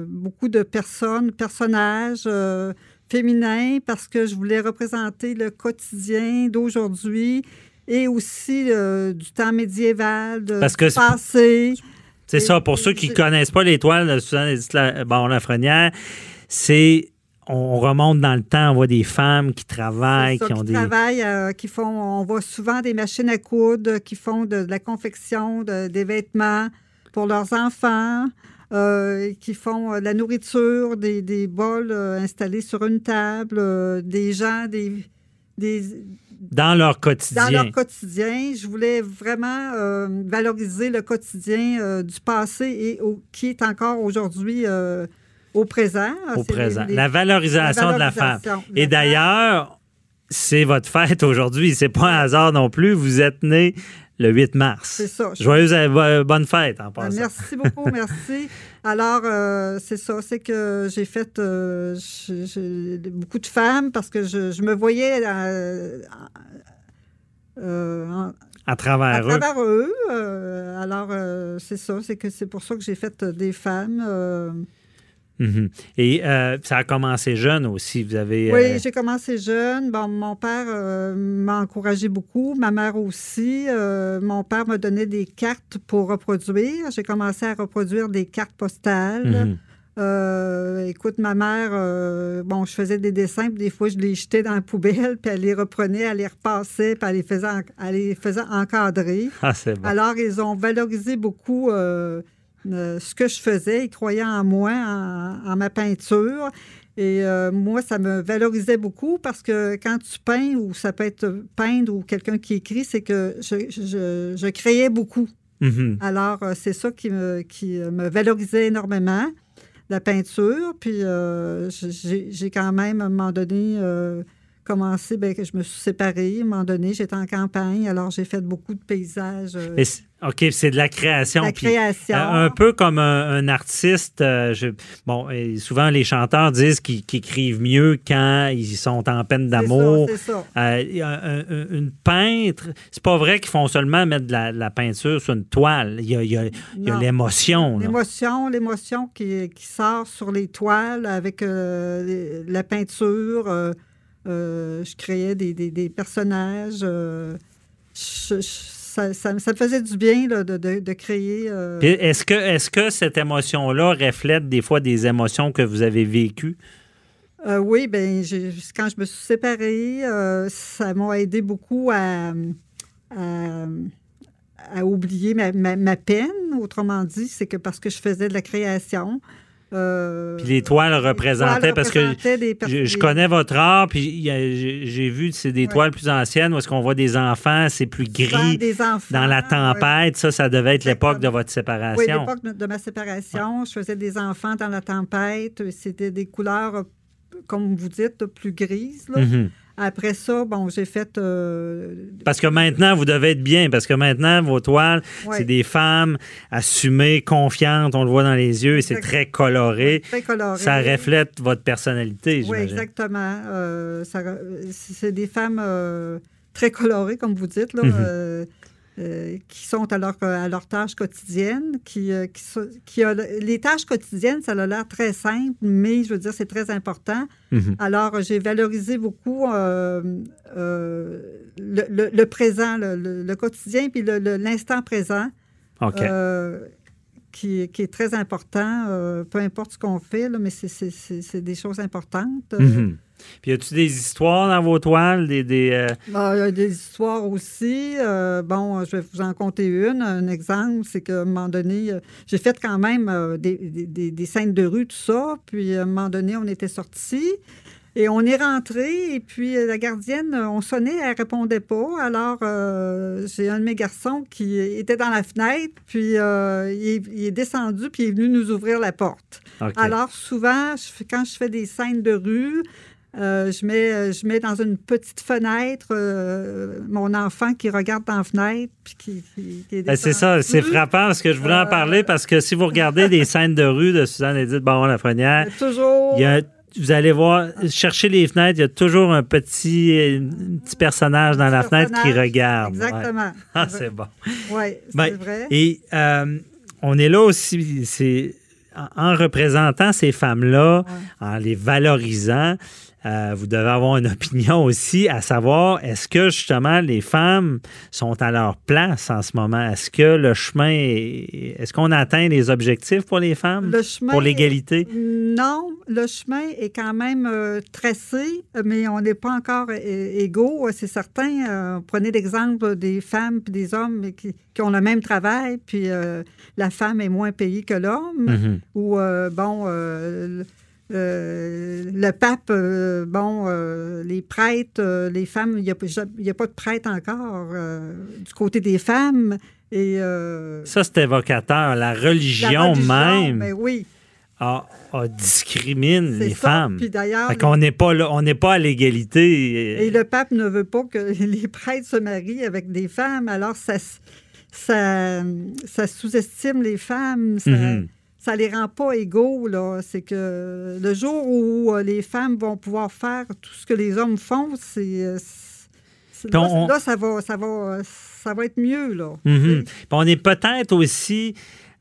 Speaker 6: beaucoup de personnes, personnages féminins parce que je voulais représenter le quotidien d'aujourd'hui et aussi euh, du temps médiéval, de Parce que passé.
Speaker 3: C'est ça, pour ceux qui ne connaissent pas l'étoile de Suzanne bon, Lafrenière, c'est on remonte dans le temps, on voit des femmes qui travaillent, qui ont des.
Speaker 6: travaillent, euh, qui font. On voit souvent des machines à coudre, qui font de, la confection, des vêtements pour leurs enfants, euh, qui font de la nourriture, des, des bols installés sur une table, des gens, des, des,
Speaker 3: dans leur quotidien.
Speaker 6: Dans leur quotidien. Je voulais vraiment euh, valoriser le quotidien euh, du passé et au, qui est encore aujourd'hui euh, au présent.
Speaker 3: Au
Speaker 6: C'est
Speaker 3: présent.
Speaker 6: les- les-
Speaker 3: la, valorisation de la femme.
Speaker 6: de
Speaker 3: Et d'ailleurs, c'est votre fête aujourd'hui. C'est pas un hasard non plus. Vous êtes né le 8 mars.
Speaker 6: C'est ça.
Speaker 3: Joyeuse euh, bonne fête en
Speaker 6: Ah,
Speaker 3: passant.
Speaker 6: Merci beaucoup, merci. <laughs> Alors, euh, c'est ça, c'est que j'ai fait euh, j'ai- beaucoup de femmes parce que je, je me voyais euh, en-
Speaker 3: À
Speaker 6: à
Speaker 3: travers eux.
Speaker 6: travers eux. alors, c'est ça, c'est que c'est pour ça que j'ai fait des femmes.
Speaker 3: Mhm. Et euh, ça a commencé jeune aussi. Vous avez.
Speaker 6: Oui,
Speaker 3: euh,
Speaker 6: j'ai commencé jeune. Bon, mon père euh, m'a encouragé beaucoup, ma mère aussi. Euh, mon père m'a donné des cartes pour reproduire. J'ai commencé à reproduire des cartes postales.
Speaker 3: mhm.
Speaker 6: Euh, écoute, ma mère, euh, bon, je faisais des dessins, puis des fois, je les jetais dans la poubelle, puis elle les reprenait, elle les repassait, puis elle les faisait, en- elle les faisait encadrer.
Speaker 3: Ah, c'est bon.
Speaker 6: Alors, ils ont valorisé beaucoup euh, euh, ce que je faisais. Ils croyaient en moi, en, en ma peinture. Et euh, moi, ça me valorisait beaucoup parce que quand tu peins, ou ça peut être peindre ou quelqu'un qui écrit, c'est que je, je- je créais beaucoup.
Speaker 3: Mhm.
Speaker 6: Alors, euh, c'est ça qui me, qui me valorisait énormément, la peinture. Puis, euh, j'ai quand même, à un moment donné, euh, commencé, bien, je me suis séparée. À un moment donné, j'étais en campagne, alors j'ai fait beaucoup de paysages.
Speaker 3: Mais OK, c'est de la création.
Speaker 6: la
Speaker 3: puis,
Speaker 6: création.
Speaker 3: euh, un peu comme un, un artiste. euh, je- bon, souvent, les chanteurs disent qu'ils écrivent mieux quand ils sont en peine d'amour.
Speaker 6: ça, C'est ça.
Speaker 3: Euh, il y a un- un- une peintre, c'est pas vrai qu'ils font seulement mettre de la, de la peinture sur une toile. Il y a, l'émotion.
Speaker 6: L'émotion, l'émotion qui, qui sort sur les toiles avec la peinture. je créais des, des- des personnages. je- je- ça, ça- ça me faisait du bien là, de, de- de créer. euh,
Speaker 3: Est-ce que, est que cette émotion-là reflète des fois des émotions que vous avez vécues?
Speaker 6: Euh, oui, ben j'ai- quand je me suis séparée, euh, ça m'a aidé beaucoup à, à, à oublier ma, ma- ma peine. Autrement dit, c'est que parce que je faisais de la création. Euh,
Speaker 3: Puis les toiles représentaient,
Speaker 6: toiles
Speaker 3: parce que
Speaker 6: représentaient
Speaker 3: Je, connais votre art, puis j'ai vu, c'est des
Speaker 6: Ouais.
Speaker 3: toiles plus anciennes où est-ce qu'on voit des enfants, c'est plus gris.
Speaker 6: des enfants.
Speaker 3: Dans la
Speaker 6: ouais.
Speaker 3: tempête, ça, ça devait être l'époque de votre
Speaker 6: Oui,
Speaker 3: séparation.
Speaker 6: l'époque de, ma séparation, je faisais des enfants dans la tempête. C'était des couleurs, euh, comme vous dites, plus grises. là.
Speaker 3: Mhm.
Speaker 6: Après ça, bon, j'ai fait. euh,
Speaker 3: Parce que maintenant, vous devez être bien, parce que maintenant, vos toiles,
Speaker 6: ouais,
Speaker 3: c'est des femmes assumées, confiantes, on le voit dans les yeux, et c'est très coloré.
Speaker 6: très colorées.
Speaker 3: Ça reflète votre personnalité,
Speaker 6: Oui, exactement. Euh, c'est des femmes euh, très colorées, comme vous dites, là,
Speaker 3: Mhm.
Speaker 6: Euh, qui sont à leur, à leur tâche quotidienne, qui, euh, qui, sont- qui a, les tâches quotidiennes, ça a l'air très simple, mais je veux dire, c'est très important.
Speaker 3: Mhm.
Speaker 6: Alors, j'ai valorisé beaucoup euh, le, le- le présent, le, le- quotidien, puis l'instant présent,
Speaker 3: OK.
Speaker 6: Qui, qui est très important, euh, peu importe ce qu'on fait, là, mais c'est- des choses importantes.
Speaker 3: Mhm. Puis, y a-tu des histoires dans vos toiles, des... des, euh,
Speaker 6: il y a des histoires aussi. Euh, bon, je vais vous en compter une. Un exemple, c'est qu'à un moment donné, euh, j'ai fait quand même des, des- des- des scènes de rue, tout ça. Puis à un moment donné, on était sortis. Et on est rentré, et puis euh, la gardienne, euh, on sonnait, elle répondait pas. Alors, euh, j'ai un de mes garçons qui était dans la fenêtre, puis euh, il, est, il est descendu, puis il est venu nous ouvrir la porte. Alors, souvent, je quand je fais des scènes de rue, euh, je, mets, je mets dans une petite fenêtre euh, mon enfant qui regarde dans la fenêtre. Puis qui, qui- qui est
Speaker 3: Ben, c'est ça, c'est frappant parce que je voulais en parler parce que si vous regardez des scènes de rue de Suzanne Edith Baron-Lafrenière,
Speaker 6: Toujours.
Speaker 3: il y a, vous allez voir, chercher les fenêtres, il y a toujours un petit, un petit personnage dans la fenêtre qui regarde. Ouais.
Speaker 6: Exactement.
Speaker 3: Ah, c'est bon.
Speaker 6: Oui, c'est
Speaker 3: Ben,
Speaker 6: vrai.
Speaker 3: Et euh, on est là aussi, c'est en en représentant ces femmes-là,
Speaker 6: Ouais.
Speaker 3: en les valorisant, euh, vous devez avoir une <laughs> opinion aussi à savoir est-ce que justement les femmes sont à leur place en ce moment? Est-ce que le chemin, est- est-ce qu'on atteint les objectifs pour les femmes?
Speaker 6: Le chemin
Speaker 3: pour l'égalité?
Speaker 6: Non, le chemin est quand même euh, tracé, mais on n'est pas encore égaux, c'est certain. Euh, prenez l'exemple des femmes et des hommes qui, qui ont le même travail, puis euh, la femme est moins payée que l'homme.
Speaker 3: Mhm.
Speaker 6: Ou, bon, euh, le pape, euh, bon, euh, les prêtres, les femmes, il n'y a, a, pas de prêtre encore du côté des femmes. Et,
Speaker 3: Ça, c'est évocateur. La religion, même.
Speaker 6: Mais ben oui.
Speaker 3: A, discrimine les
Speaker 6: ça.
Speaker 3: femmes.
Speaker 6: Puis d'ailleurs,
Speaker 3: on n'est pas on n'est pas à l'égalité.
Speaker 6: Et le pape ne veut pas que <laughs> les prêtres se marient avec des femmes. Alors ça, ça, ça sous-estime les femmes. Ça, mm-hmm ça les rend pas égaux. Là. C'est que le jour où euh, les femmes vont pouvoir faire tout ce que les hommes font, c'est. Euh, là, ça va, ça va, ça va être mieux. Là.
Speaker 3: Mhm. On est peut-être aussi.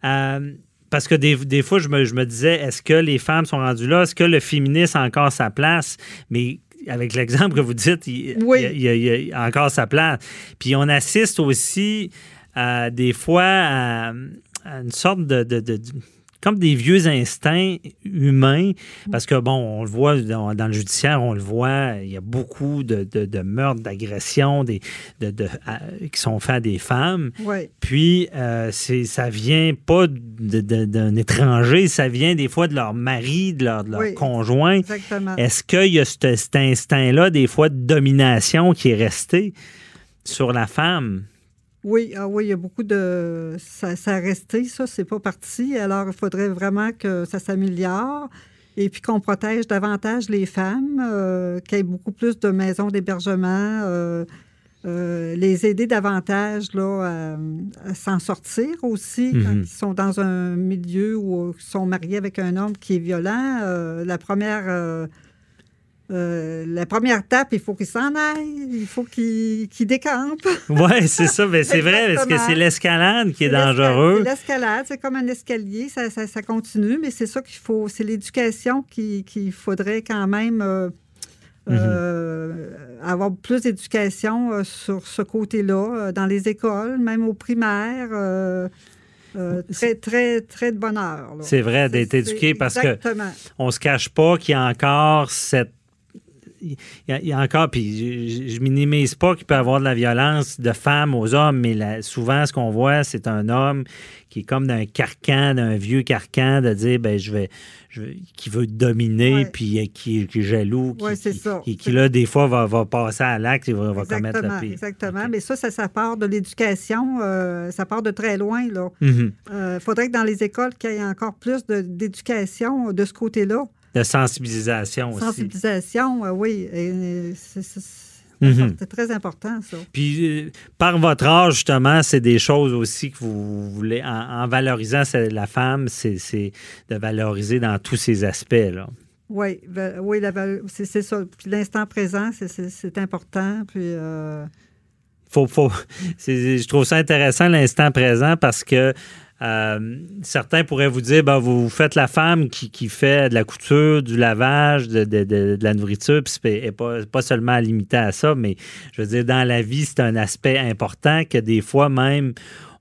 Speaker 3: Euh, parce que des, fois, je me, je me disais, est-ce que les femmes sont rendues là? Est-ce que le féminisme a encore sa place? Mais avec l'exemple que vous dites, il, y a, encore sa place. Puis on assiste aussi des fois à, une sorte de comme des vieux instincts humains, parce que, bon, on le voit dans, le judiciaire, on le voit, il y a beaucoup de, meurtres, d'agressions qui sont faits à des femmes. Puis, euh, ça vient pas d'un étranger, ça vient des fois de leur mari, de leur, conjoint. Est-ce qu'il y a cet instinct-là, des fois, de domination qui est resté sur la femme?
Speaker 6: Oui, ah oui, il y a beaucoup de. Ça, ça a resté, ça, c'est pas parti. Alors, il faudrait vraiment que ça s'améliore et puis qu'on protège davantage les femmes, euh, qu'il y ait beaucoup plus de maisons d'hébergement, euh, euh, les aider davantage là, à, s'en sortir aussi quand mhm. ils sont dans un milieu où ils sont mariés avec un homme qui est violent. la première euh, la première étape, il faut qu'il s'en aille, il faut qu'il décampe. <laughs>
Speaker 3: oui, c'est ça, mais c'est vrai, parce que c'est l'escalade qui est, dangereux.
Speaker 6: C'est l'escalade, c'est comme un escalier, ça, ça, continue, mais c'est ça qu'il faut, c'est l'éducation qu'il faudrait quand même euh, euh, mhm. avoir plus d'éducation sur ce côté-là, dans les écoles, même au primaire. très, très, très de bonheur.
Speaker 3: C'est vrai d'être éduqué parce que on se cache pas qu'il y a encore cette il y, a encore, puis je, minimise pas qu'il peut y avoir de la violence de femmes aux hommes, mais souvent, ce qu'on voit, c'est un homme qui est comme d'un carcan, d'un vieux carcan, de dire, ben je vais, qui veut dominer, puis euh, qui, est jaloux, qui, qui, là, des fois, va, passer à l'acte et va, commettre le pire.
Speaker 6: Exactement, mais ça, ça, part de l'éducation, euh, ça part de très loin, là. Il mm-hmm. euh, faudrait que dans les écoles, qu'il y ait encore plus d'éducation de, ce côté-là.
Speaker 3: De sensibilisation aussi.
Speaker 6: Sensibilisation, oui. Mhm. C'est très important, ça.
Speaker 3: Puis, euh, par votre âge, justement, c'est des choses aussi que vous voulez, en, valorisant la femme, c'est de valoriser dans tous ses aspects, là.
Speaker 6: Oui, oui c'est ça. Puis l'instant présent, c'est important. Puis. Euh,
Speaker 3: faut, faut, je trouve ça intéressant l'instant présent parce que euh, certains pourraient vous dire, ben, vous faites la femme qui, fait de la couture, du lavage, de, la nourriture, puis et pas, pas seulement limité à ça, mais je veux dire, dans la vie, c'est un aspect important que des fois même,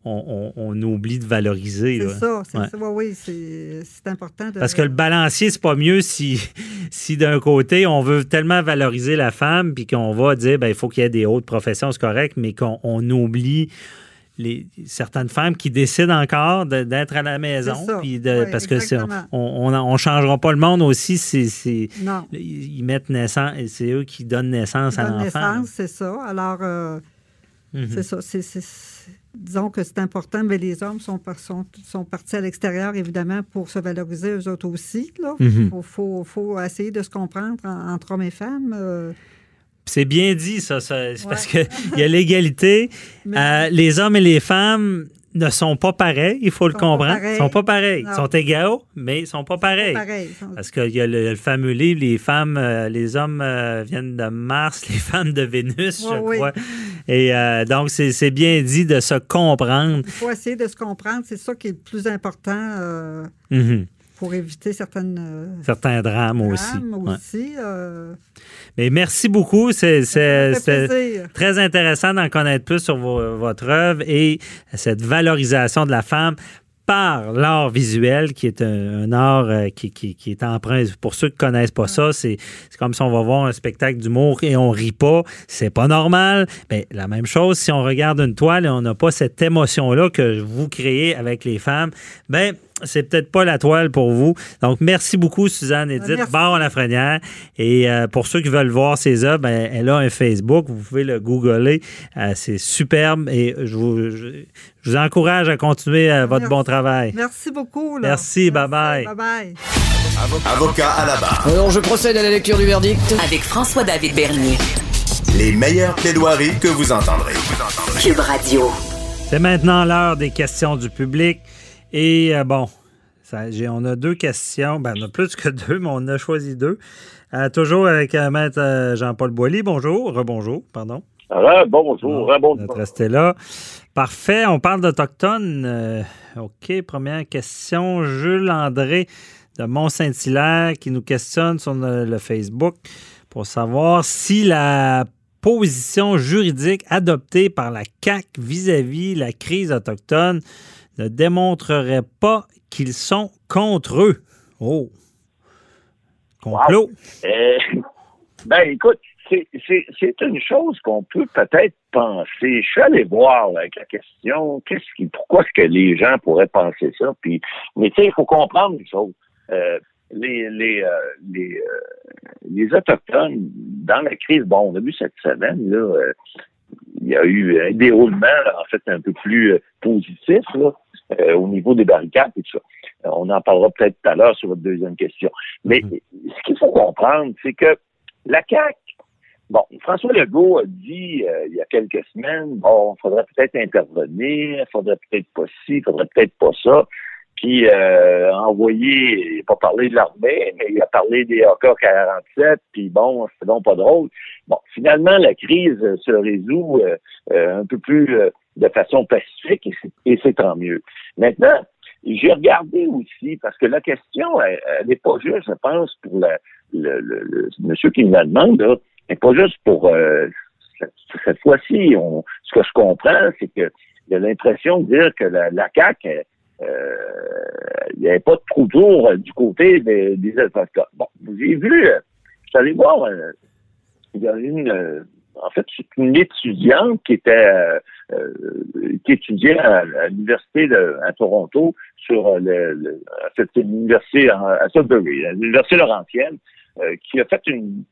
Speaker 3: on, oublie de valoriser.
Speaker 6: C'est ça, c'est ça. Oui, c'est important.
Speaker 3: Parce que le balancier, c'est pas mieux si, <laughs> si d'un côté, on veut tellement valoriser la femme, puis qu'on va dire, ben, il faut qu'il y ait des hautes professions, c'est correct, mais qu'on oublie les, certaines femmes qui décident encore d'être à la maison. Puis parce que on ne changera pas le monde aussi. C'est, ils mettent naissance, c'est eux qui donnent naissance à l'enfant.
Speaker 6: c'est ça. Alors, euh, mhm. c'est ça. disons que c'est important, mais les hommes sont, sont, sont partis à l'extérieur, évidemment, pour se valoriser eux autres aussi. Il mhm. faut, faut, essayer de se comprendre entre hommes et femmes. Euh,
Speaker 3: c'est bien dit, ça. parce qu'il y a l'égalité. <laughs> Euh, les hommes et les femmes ne sont pas pareils, il faut le comprendre. Ils sont pas pareils. Ils sont égaux, mais ils sont pas pareils. Parce qu'il y a le, fameux livre, les femmes, euh, les hommes euh, viennent de Mars, <laughs> les femmes de Vénus, je crois. Et donc, c'est bien dit de se comprendre.
Speaker 6: Il faut essayer de se comprendre. C'est ça qui est le plus important. Mm-hmm pour éviter certaines, euh,
Speaker 3: certains drames, aussi.
Speaker 6: aussi euh.
Speaker 3: Mais merci beaucoup. C'est très intéressant d'en connaître plus sur votre œuvre et cette valorisation de la femme par l'art visuel, qui est un, art euh, qui, qui, qui, est emprunt. Pour ceux qui ne connaissent pas ça, c'est comme si on va voir un spectacle d'humour et on rit pas. C'est pas normal. Mais la même chose, si on regarde une toile et on n'a pas cette émotion-là que vous créez avec les femmes, ben c'est peut-être pas la toile pour vous. Donc, merci beaucoup, Suzanne Edith
Speaker 6: Merci.
Speaker 3: Baron Lafrenière. Et euh, pour ceux qui veulent voir ses œuvres, ben, elle a un Facebook. Vous pouvez le googler. Euh, c'est superbe et je vous, je, je vous encourage à continuer euh, votre
Speaker 6: Merci.
Speaker 3: bon travail.
Speaker 6: Merci beaucoup. là.
Speaker 3: Merci, bye-bye.
Speaker 6: Bye-bye.
Speaker 2: Avocat à la barre.
Speaker 7: Alors je procède à la lecture du verdict.
Speaker 1: Avec François-David Bernier.
Speaker 2: Les meilleures plaidoiries que vous entendrez.
Speaker 1: Cube Radio.
Speaker 3: C'est maintenant l'heure des questions du public. Et euh, bon, ça, on a deux questions. Ben, on a plus que <laughs> deux, mais on a choisi deux. Euh, toujours avec euh, Maître Jean-Paul Boilly. Bonjour. Rebonjour, pardon.
Speaker 4: Alors, bonjour,
Speaker 3: Bon. Notre resté là. Parfait. On parle d'Autochtones. OK. Première question. Jules André de Mont-Saint-Hilaire qui nous questionne sur le, le Facebook pour savoir si la position juridique adoptée par la CAC vis-à-vis la crise autochtone ne démontrerait pas qu'ils sont contre eux. Oh. Complot.
Speaker 4: Euh, ben, écoute, c'est- une chose qu'on peut peut-être penser. Je suis allé voir avec la question, qu'est-ce qui, pourquoi est-ce que les gens pourraient penser ça? Puis, mais tu sais, il faut comprendre une chose. Euh, les les euh, les, les autochtones dans la crise, bon, on a vu cette semaine là, il y a eu un déroulement en fait un peu plus positif là, euh, au niveau des barricades et tout ça. Euh, on en parlera peut-être tout à l'heure sur votre deuxième question. Mais ce qu'il faut comprendre, c'est que la CAQ, bon, François Legault a dit euh, il y a quelques semaines, bon, il faudrait peut-être intervenir, il faudrait peut-être pas ci, il faudrait peut-être pas ça. Puis euh, envoyer, il n'a pas parlé de l'armée, mais il a parlé des AK-47, puis bon, c'est donc pas drôle. Bon, finalement, la crise se résout euh, euh, un peu plus euh, de façon pacifique et c'est- tant mieux. Maintenant, j'ai regardé aussi, parce que la question, elle n'est pas juste, je pense, pour la, le, le, le monsieur qui me la demande, là, n'est pas juste pour euh, cette, fois-ci. Ce que je comprends, c'est que a l'impression de dire que la, la CAQ, euh, il n'y pas de trou euh, du côté des, des. Bon, j'ai vu, euh, je suis allé voir, euh, il y a une, euh, en fait, c'est une étudiante qui était, euh, euh, qui étudiait à, à l'université de, à Toronto sur euh, le, le une université en- à Sudbury, à l'université Laurentienne, euh, qui a fait une,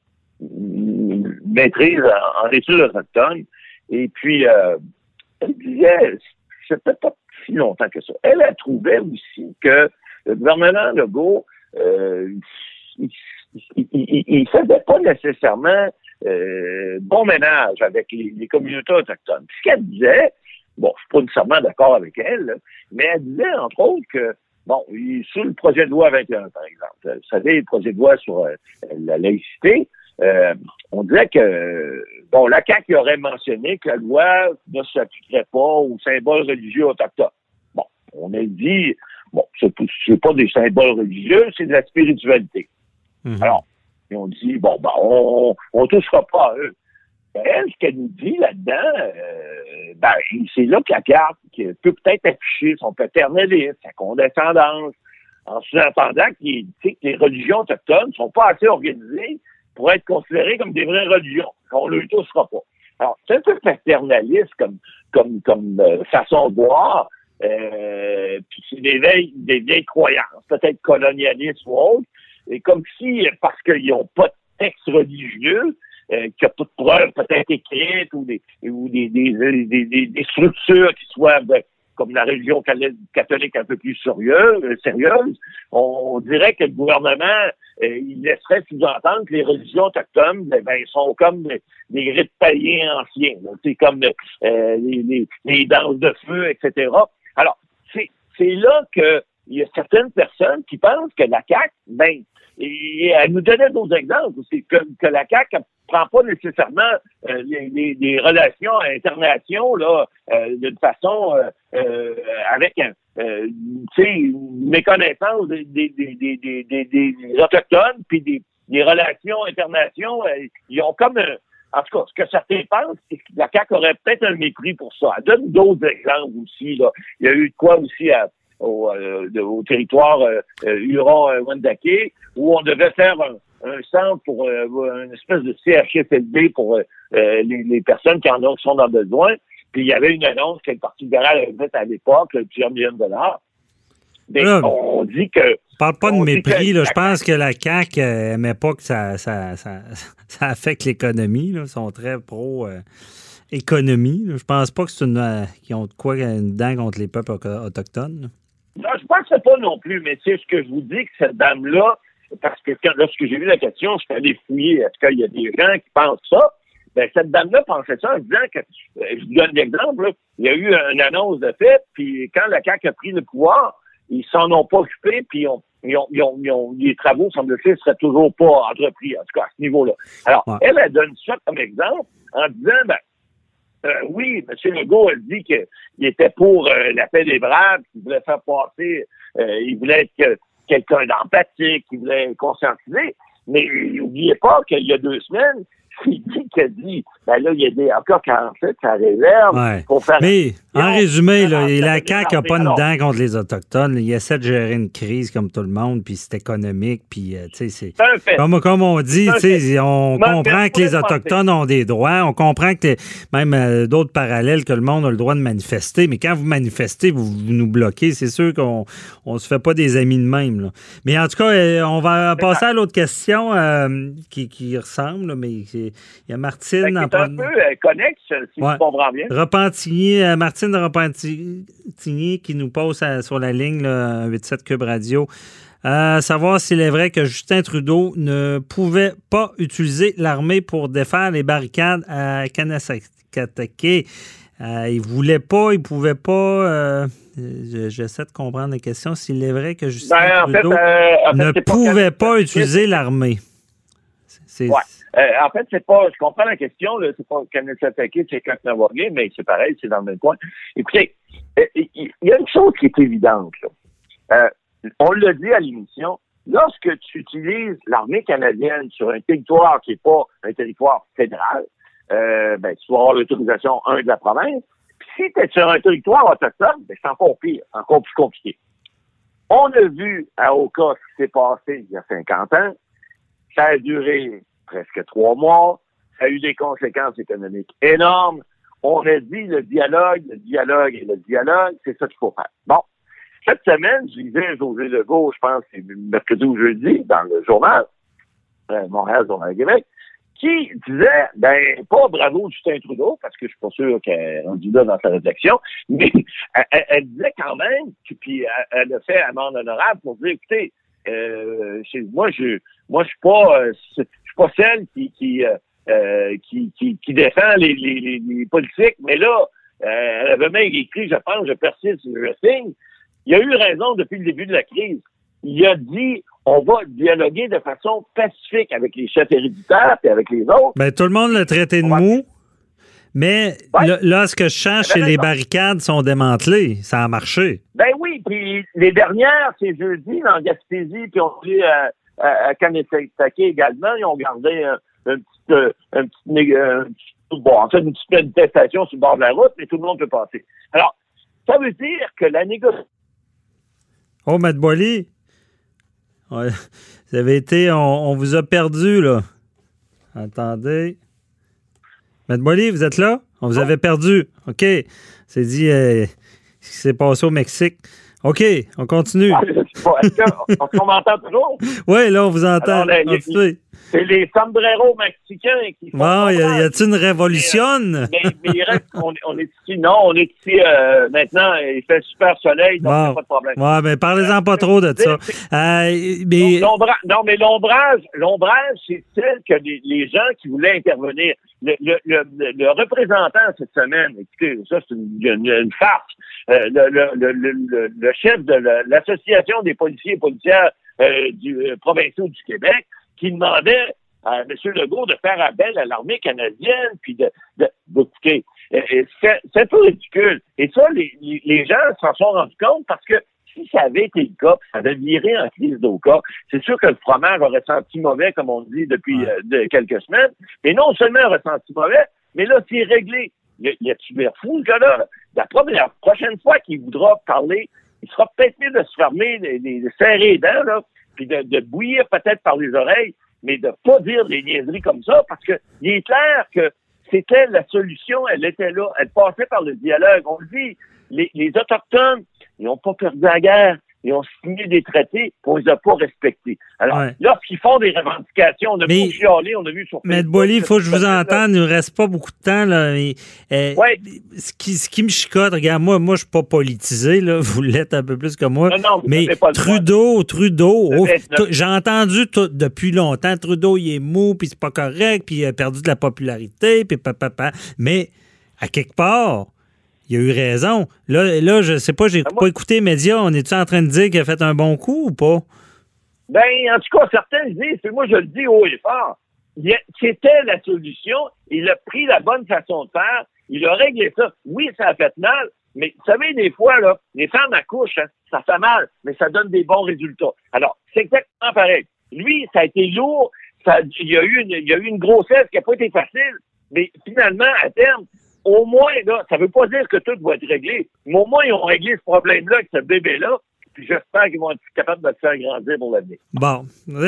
Speaker 4: maîtrise en, en études autochtones. Et puis, euh, elle disait, c'était pas si longtemps que ça. Elle a trouvé aussi que le gouvernement Legault, euh, il, il, il, il faisait pas nécessairement euh, bon ménage avec les, les communautés autochtones. Puis ce qu'elle disait, bon, je suis pas nécessairement d'accord avec elle, là, mais elle disait, entre autres, que Bon, sur le projet de loi 21, par exemple, vous savez, le projet de loi sur euh, la laïcité, euh, on disait que, bon, la CAQ aurait mentionné que la loi ne s'appliquerait pas aux symboles religieux autochtones. Bon, on a dit, bon, c'est pas- c'est pas des symboles religieux, c'est de la spiritualité.
Speaker 3: Mhm.
Speaker 4: Alors, ont dit, bon, ben, on, on touchera pas à eux. Ben, elle, ce qu'elle nous dit là-dedans, euh, ben, c'est là que la carte peut peut-être afficher son paternalisme, sa condescendance, en sous-entendant que que les religions autochtones ne sont pas assez organisées pour être considérées comme des vraies religions, qu'on ne le touchera pas. Alors, c'est un peu paternaliste comme, comme, comme euh, façon de voir, euh, puis c'est des vieilles, des vieilles croyances, peut-être colonialistes ou autres, et comme si, parce qu'ils n'ont pas de texte religieux, euh, qu'il n'y a pas de preuves peut-être écrites ou des ou des, des, des, des- structures qui soient ben, comme la religion catholique un peu plus sérieuse, euh, sérieuse on, dirait que le gouvernement euh, il laisserait sous-entendre que les religions autochtones ben, ben, sont comme des, des rites païens anciens. C'est comme euh, les, les, les danses de feu, etc. Alors, c'est là que il y a certaines personnes qui pensent que la CAQ, ben, et elle nous donnait d'autres exemples aussi, que, la CAQ ne prend pas nécessairement euh, les, relations internationales là, euh, d'une façon euh, euh, avec un, euh, une méconnaissance des, des, des, des, des, des- Autochtones, puis des, des relations internationales. ils ont comme un, en tout cas, ce que certains pensent, c'est que la CAQ aurait peut-être un mépris pour ça. Elle donne d'autres exemples aussi. Là. Il y a eu de quoi aussi à, au, euh, de- au territoire euh, euh, Huron-Wendake, où on devait faire un, un centre pour une espèce de CHSLD pour les, les personnes qui en ont qui sont dans le besoin. Puis il y avait une annonce que le Parti libéral avait faite à l'époque, plusieurs millions de dollars. Mais
Speaker 3: Là,
Speaker 4: on dit que
Speaker 3: Je parle pas de mépris.
Speaker 4: que-
Speaker 3: Là. Je pense que la CAQ euh, aimait pas que ça, ça, ça, <laughs> ça affecte l'économie. Ils sont très pro euh, économie. Je pense pas que c'est une euh, qu'ils ont de quoi une dent contre les peuples auto- autochtones. là.
Speaker 4: Non, je pense pas non plus, mais c'est ce que je vous dis que cette dame-là, parce que quand, lorsque j'ai vu la question, je suis allé fouiller, est-ce qu'il y a des gens qui pensent ça? Ben, cette dame-là pensait ça en disant que, euh, je vous donne l'exemple, il y a eu une annonce de fait, puis quand la CAQ a pris le pouvoir, ils s'en ont pas occupé, puis ils ont, ils ont, ils ont- ils ont- les travaux, semble-t-il, seraient toujours pas entrepris, en tout cas à ce niveau-là. Alors,
Speaker 3: Ouais.
Speaker 4: elle, elle donne ça comme exemple en disant, ben, euh, oui, M. Legault a dit qu'il était pour euh, la paix des braves, qu'il voulait faire passer, euh, il voulait être que- quelqu'un d'empathique, il voulait conscientiser. Mais n'oubliez pas qu'il y a deux semaines, il dit qu'il a dit, ben là, il y a des encore 47 à réserve
Speaker 3: Ouais.
Speaker 4: pour faire.
Speaker 3: Mais en résumé, là, la
Speaker 4: ça
Speaker 3: CAQ n'a pas une dent contre les Autochtones. Il essaie de gérer une crise comme tout le monde, puis c'est économique, puis euh, tu sais, c'est. Comme, comme on dit, on comprend que les Autochtones ont des droits, on comprend que même euh, d'autres parallèles que le monde a le droit de manifester, mais quand vous manifestez, vous, vous nous bloquez, c'est sûr qu'on on se fait pas des amis de même. là. Mais en tout cas, euh, on va passer à l'autre question euh, qui, qui ressemble, là, mais c'est- il y a Martine.
Speaker 4: C'est un peu euh, connexe, si
Speaker 3: Ouais.
Speaker 4: je comprends bien.
Speaker 3: Repentigny, euh, Martine Repentigny qui nous pose à- sur la ligne là, 87 Cube Radio. Euh, savoir s'il est vrai que Justin Trudeau ne pouvait pas utiliser l'armée pour défaire les barricades à Kanasakatake. Euh, il voulait pas, il pouvait pas. euh, je- J'essaie de comprendre la question. S'il est vrai que Justin
Speaker 4: Ben, fait,
Speaker 3: Trudeau
Speaker 4: euh, en fait,
Speaker 3: ne
Speaker 4: pas
Speaker 3: pouvait pas utiliser l'armée. C'est
Speaker 4: Ouais. Euh, en fait, c'est pas, je comprends la question, là, c'est pas Kanasatake, c'est Kaknawaga, mais c'est pareil, c'est dans le même coin. Écoutez, euh, il y a une chose qui est évidente, là. Euh, on l'a dit à l'émission, lorsque tu utilises l'armée canadienne sur un territoire qui n'est pas un territoire fédéral, euh, ben, tu vas avoir l'autorisation, un, de la province. Si tu es sur un territoire autochtone, ben, c'est encore pire, encore plus compliqué. On a vu à Oka ce qui s'est passé il y a 50 ans. Ça a duré presque trois mois. Ça a eu des conséquences économiques énormes. On a dit le dialogue, le dialogue et le dialogue, c'est ça qu'il faut faire. Bon. Cette semaine, je lisais José Legault, je pense, c'est mercredi ou jeudi, dans le journal, euh, Montréal, Journal Québec, qui disait, ben, pas bravo Justin Trudeau, parce que je suis pas sûr qu'elle est rendue là dans sa réflexion, <laughs> mais elle, disait quand même, puis- elle, a fait amende honorable pour dire, écoutez, euh, moi, je, moi, je suis pas, euh, je suis pas celle qui, qui, euh, euh, qui, qui, qui défend les, les, les, politiques, mais là, euh, elle avait même écrit, je pense, je persiste, je signe. Il a eu raison depuis le début de la crise. Il a dit, on va dialoguer de façon pacifique avec les chefs héréditaires et avec les autres.
Speaker 3: Ben, tout le monde l'a traité de mou. Mais
Speaker 4: Ouais.
Speaker 3: là, là, ce que je change, c'est les barricades sont démantelées. Ça a marché.
Speaker 4: Ben oui, puis les dernières, c'est jeudi, dans Gaspésie, puis on dit à, à, à Kanesatake également, ils ont gardé un, un petit, euh, un petit, né- un petit- bon, en fait, une petite manifestation sur le bord de la route, mais tout le monde peut passer. Alors, ça veut dire que la négociation
Speaker 3: Oh, Matt Boily, ouais, vous avez été, on, on vous a perdu, là. Attendez. Matt Boily, vous êtes là? On vous avait perdu. OK. C'est dit euh, ce qui s'est passé au Mexique. OK, on continue.
Speaker 4: Pas, est-ce qu'on m'entend toujours?
Speaker 3: Oui, là, on vous entend.
Speaker 4: C'est les sombreros mexicains qui font
Speaker 3: Bon, y a- y a-t-il une révolution?
Speaker 4: mais, mais il reste, on, on est ici, non, on est ici euh, maintenant, il fait super soleil, donc
Speaker 3: Bon.
Speaker 4: a pas de problème.
Speaker 3: Ouais, mais parlez-en pas trop de ça. Euh, mais,
Speaker 4: non, mais l'ombrage, l'ombrage, c'est celle que les, les gens qui voulaient intervenir. Le, le, le, le représentant cette semaine, écoutez, ça c'est une, une- une farce. Euh, le, le, le, le, chef de la- l'association des policiers et policières euh, du euh, provinciaux du Québec, qui demandait à M. Legault de faire appel à l'armée canadienne, puis de, de, d'écouter. Euh, C'est, un peu ridicule. Et ça, les, les, gens s'en sont rendus compte parce que si ça avait été le cas, ça avait viré en crise d'Oka, c'est sûr que le fromage aurait senti mauvais, comme on dit depuis euh, de quelques semaines. Mais non seulement aurait senti mauvais, mais là, c'est réglé. Il y a tu l'air fou, le gars-là? La, prochaine fois qu'il voudra parler, il sera peut-être mieux de se fermer, de, serrer les dents, là, puis de, de bouillir peut-être par les oreilles, mais de pas dire des niaiseries comme ça, parce que il est clair que c'était la solution, elle était là, elle passait par le dialogue. On le dit, les, les Autochtones, ils n'ont pas perdu la guerre. Ils ont signé des traités, qu'on les a pas respectés. Alors,
Speaker 3: Ouais.
Speaker 4: lorsqu'ils font des revendications, on a
Speaker 3: Mais-
Speaker 4: vu chialer, on a vu sur
Speaker 3: Mais Boily, il faut que je vous entende. Il ne reste pas beaucoup de temps. Là. mais, euh,
Speaker 4: Ouais.
Speaker 3: ce, qui, ce qui me chicote, regarde, moi, moi je ne suis pas politisé. Là. <laughs> Vous l'êtes un peu plus que moi.
Speaker 4: Non, non,
Speaker 3: mais
Speaker 4: pas.
Speaker 3: Trudeau, Trudeau,
Speaker 4: Le
Speaker 3: oh,
Speaker 4: 29.
Speaker 3: t- j'ai entendu tout- depuis longtemps, Trudeau, il est mou, puis c'est pas correct, puis il a perdu de la popularité, puis papa. Mais à quelque part, il a eu raison. Là, là je sais pas, j'ai
Speaker 4: moi-
Speaker 3: pas écouté les médias. On est-tu en train de dire qu'il a fait un bon coup ou pas?
Speaker 4: Ben, en tout cas, certains disent, puis moi je le dis haut et fort. C'était la solution. Il a pris la bonne façon de faire. Il a réglé ça. Oui, ça a fait mal, mais vous savez, des fois, là, les femmes accouchent, hein, ça fait mal, mais ça donne des bons résultats. Alors, c'est exactement pareil. Lui, ça a été lourd. Ça, il, y a eu une, il y a eu une grossesse qui n'a pas été facile, mais finalement, à terme, au moins, là, ça veut pas dire que tout va être réglé, mais au moins, ils ont réglé ce problème-là avec ce bébé-là, puis j'espère qu'ils vont être capables de le faire grandir pour l'avenir.
Speaker 3: Bon,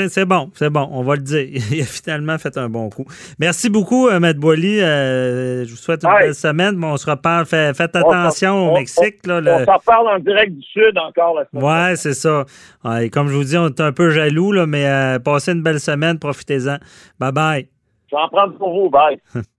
Speaker 3: c'est bon, c'est bon, on va le dire. <laughs> Il a finalement fait un bon coup. Merci beaucoup, euh, Matt Boily. Euh, je vous souhaite une belle semaine. Bon, on se reparle. Fait- faites
Speaker 4: On
Speaker 3: attention au
Speaker 4: on-
Speaker 3: Mexique. Là,
Speaker 4: On
Speaker 3: le-
Speaker 4: s'en parle en direct du Sud encore la semaine
Speaker 3: Ouais, c'est ça. Ouais, comme je vous dis, on est un peu jaloux, là, mais euh, passez une belle semaine, profitez-en. Bye bye.
Speaker 4: Je vais en prendre pour vous. Bye. <laughs>